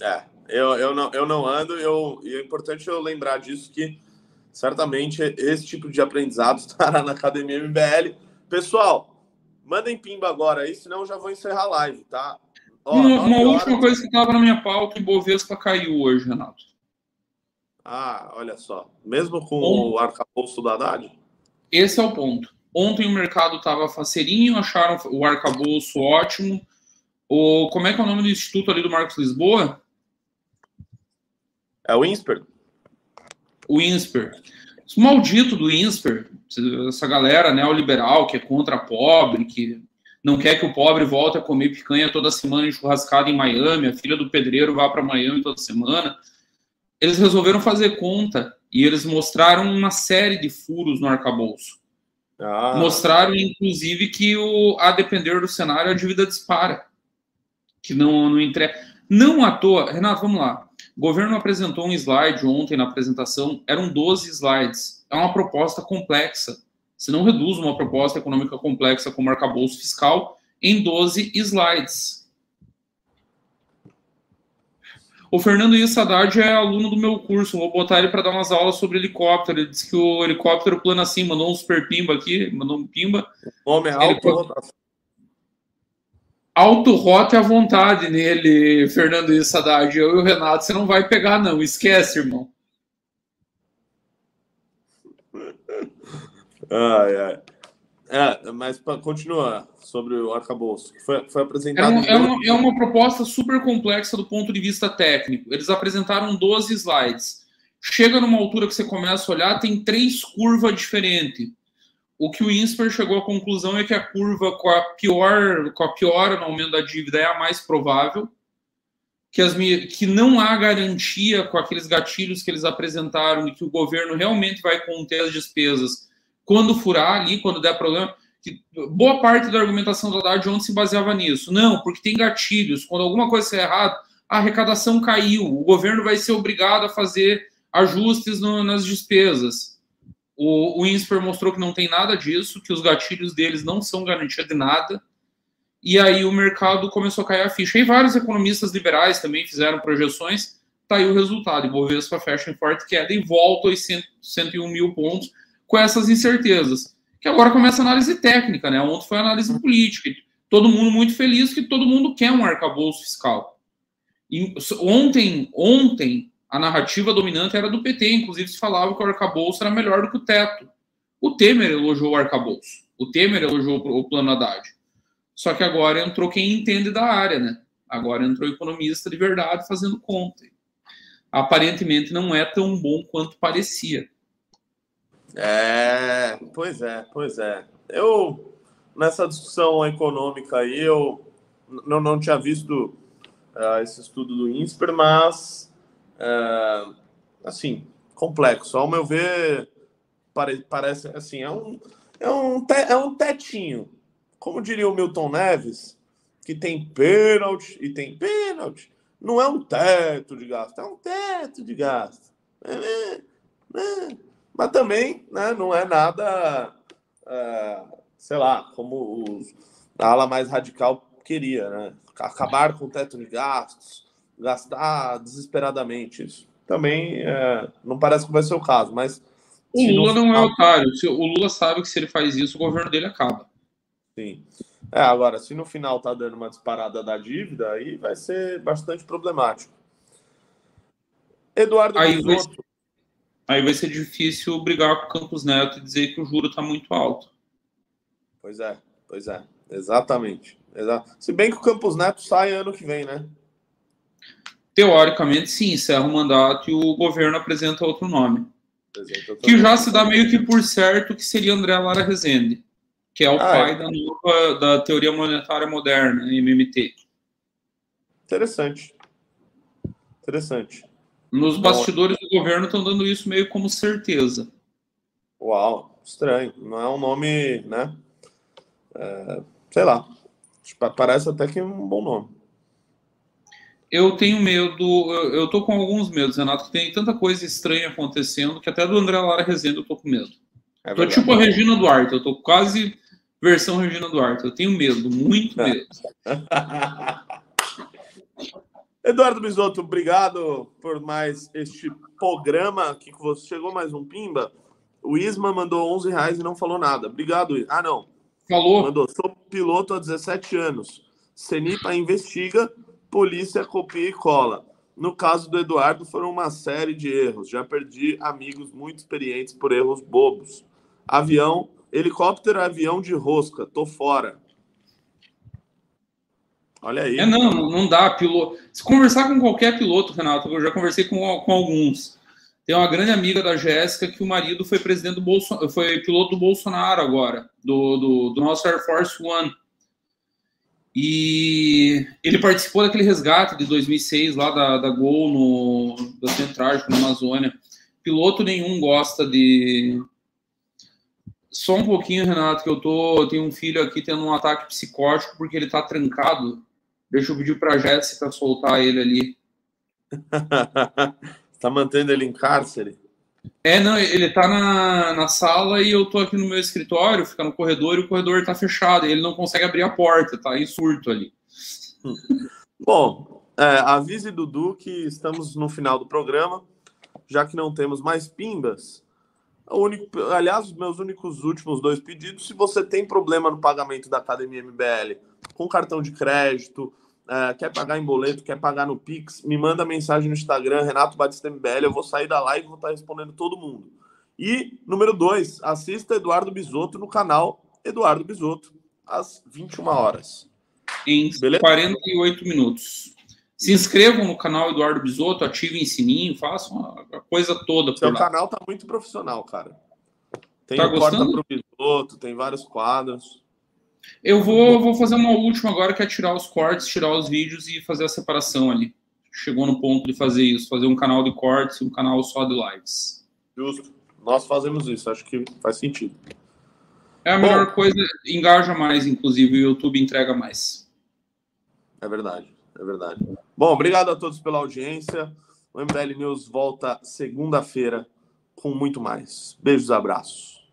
É, eu, eu, não, eu não ando, eu, e é importante eu lembrar disso que certamente esse tipo de aprendizado (laughs) estará na Academia MBL. Pessoal, mandem pimba agora aí, senão eu já vou encerrar a live, tá?
uma, uma última coisa que estava na minha pauta, o Bovespa caiu hoje, Renato.
Ah, olha só. Mesmo com Bom, o arcabouço da Haddad?
Esse é o ponto. Ontem o mercado estava faceirinho, acharam o arcabouço ótimo. O, como é que é o nome do instituto ali do Marcos Lisboa?
É o INSPER.
O INSPER. O maldito do INSPER, essa galera neoliberal que é contra pobre, que não quer que o pobre volte a comer picanha toda semana em churrascada em Miami, a filha do pedreiro vá para Miami toda semana. Eles resolveram fazer conta e eles mostraram uma série de furos no arcabouço. Ah. Mostraram, inclusive, que o, a depender do cenário, a dívida dispara. Que não, não entrega. Não à toa. Renato, vamos lá. O governo apresentou um slide ontem na apresentação, eram 12 slides. É uma proposta complexa. Você não reduz uma proposta econômica complexa como arcabouço fiscal em 12 slides. O Fernando Issadad é aluno do meu curso. Vou botar ele para dar umas aulas sobre helicóptero. Ele disse que o helicóptero plana assim, mandou um super pimba aqui, mandou um pimba.
Homem alto.
Alto rote à vontade nele, Fernando Issadad. Eu e o Renato, você não vai pegar, não. Esquece, irmão.
Ai, ai. É, mas para continuar sobre o arcabouço, que foi, foi apresentado.
É, um, é, uma, é uma proposta super complexa do ponto de vista técnico. Eles apresentaram 12 slides. Chega numa altura que você começa a olhar, tem três curvas diferentes. O que o INSPER chegou à conclusão é que a curva com a pior, com a piora no aumento da dívida é a mais provável, que, as, que não há garantia com aqueles gatilhos que eles apresentaram de que o governo realmente vai conter as despesas quando furar ali, quando der problema. Boa parte da argumentação da Haddad ontem se baseava nisso. Não, porque tem gatilhos. Quando alguma coisa der errado, a arrecadação caiu. O governo vai ser obrigado a fazer ajustes no, nas despesas. O, o INSPER mostrou que não tem nada disso, que os gatilhos deles não são garantia de nada. E aí o mercado começou a cair a ficha. E vários economistas liberais também fizeram projeções. Tá aí o resultado. E Bovespa fecha em forte queda e volta aos 100, 101 mil pontos com essas incertezas. Que agora começa a análise técnica, né? Ontem foi a análise política. Todo mundo muito feliz que todo mundo quer um arcabouço fiscal. E ontem, ontem, a narrativa dominante era do PT, inclusive se falava que o arcabouço era melhor do que o teto. O Temer elogiou o arcabouço. O Temer elogiou o plano Haddad. Só que agora entrou quem entende da área, né? Agora entrou economista de verdade fazendo conta. Aparentemente não é tão bom quanto parecia.
É, pois é, pois é. Eu, nessa discussão econômica aí, eu não, não tinha visto uh, esse estudo do INSPER, mas, uh, assim, complexo. Ao meu ver, pare, parece, assim, é um, é, um te, é um tetinho. Como diria o Milton Neves, que tem pênalti e tem pênalti. Não é um teto de gasto, é um teto de gasto. É, é, é. Mas também né, não é nada, é, sei lá, como os, a ala mais radical queria, né? Acabar com o teto de gastos, gastar desesperadamente. Isso também é, não parece que vai ser o caso, mas.
O Lula não, não é otário. O Lula sabe que se ele faz isso, o governo dele acaba.
Sim. É, agora, se no final tá dando uma disparada da dívida, aí vai ser bastante problemático. Eduardo
aí Bisotto, aí vai ser difícil brigar com o Campos Neto e dizer que o juro está muito alto.
Pois é, pois é, exatamente. Exato. Se bem que o Campos Neto sai ano que vem, né?
Teoricamente, sim, encerra o mandato e o governo apresenta outro nome. Que já se dá meio que por certo que seria André Lara Rezende, que é o ah, pai é. Da, nova, da teoria monetária moderna, MMT.
Interessante. Interessante.
Nos bastidores do governo estão dando isso meio como certeza.
Uau, estranho. Não é um nome, né? É, sei lá. Parece até que é um bom nome.
Eu tenho medo, eu tô com alguns medos, Renato, que tem tanta coisa estranha acontecendo que até do André Lara Rezende eu tô com medo. É tô tipo a Regina Duarte, eu tô quase versão Regina Duarte. Eu tenho medo, muito (laughs) medo. (laughs)
Eduardo Bisotto, obrigado por mais este programa aqui com você. Chegou mais um Pimba. O Isma mandou 11 reais e não falou nada. Obrigado, Isma. Ah, não.
Falou.
Mandou. Sou piloto há 17 anos. Cenipa investiga, polícia copia e cola. No caso do Eduardo, foram uma série de erros. Já perdi amigos muito experientes por erros bobos. Avião, helicóptero, avião de rosca. Tô fora. Olha aí.
É, não, não dá. Piloto. Se conversar com qualquer piloto, Renato, eu já conversei com, com alguns. Tem uma grande amiga da Jéssica que o marido foi presidente do Bolsonaro, foi piloto do Bolsonaro agora, do, do, do nosso Air Force One. E ele participou daquele resgate de 2006 lá da, da Gol no da Trágico na Amazônia. Piloto nenhum gosta de Só um pouquinho, Renato, que eu tô. Eu tenho um filho aqui tendo um ataque psicótico porque ele tá trancado. Deixa eu pedir pra Jéssica soltar ele ali. (laughs)
tá mantendo ele em cárcere?
É, não, ele tá na, na sala e eu tô aqui no meu escritório, fica no corredor e o corredor tá fechado, e ele não consegue abrir a porta, tá em surto ali. (laughs)
Bom, é, avise Dudu que estamos no final do programa, já que não temos mais pimbas. O único, aliás, os meus únicos últimos dois pedidos, se você tem problema no pagamento da Academia MBL com cartão de crédito, é, quer pagar em boleto, quer pagar no Pix, me manda mensagem no Instagram, Renato Batista MBL, eu vou sair da live e vou estar respondendo todo mundo. E, número dois, assista Eduardo Bisotto no canal Eduardo Bisotto, às 21 horas.
Em Beleza? 48 minutos. Se inscrevam no canal Eduardo Bisotto, ativem sininho, façam a coisa toda.
Seu canal tá muito profissional, cara. Tem tá o Corta pro Bisotto, tem vários quadros.
Eu vou, vou fazer uma última agora, que é tirar os cortes, tirar os vídeos e fazer a separação ali. Chegou no ponto de fazer isso, fazer um canal de cortes e um canal só de lives.
Justo. Nós fazemos isso, acho que faz sentido.
É a Bom, melhor coisa, engaja mais, inclusive, o YouTube entrega mais.
É verdade, é verdade. Bom, obrigado a todos pela audiência. O MBL News volta segunda-feira com muito mais. Beijos, abraços.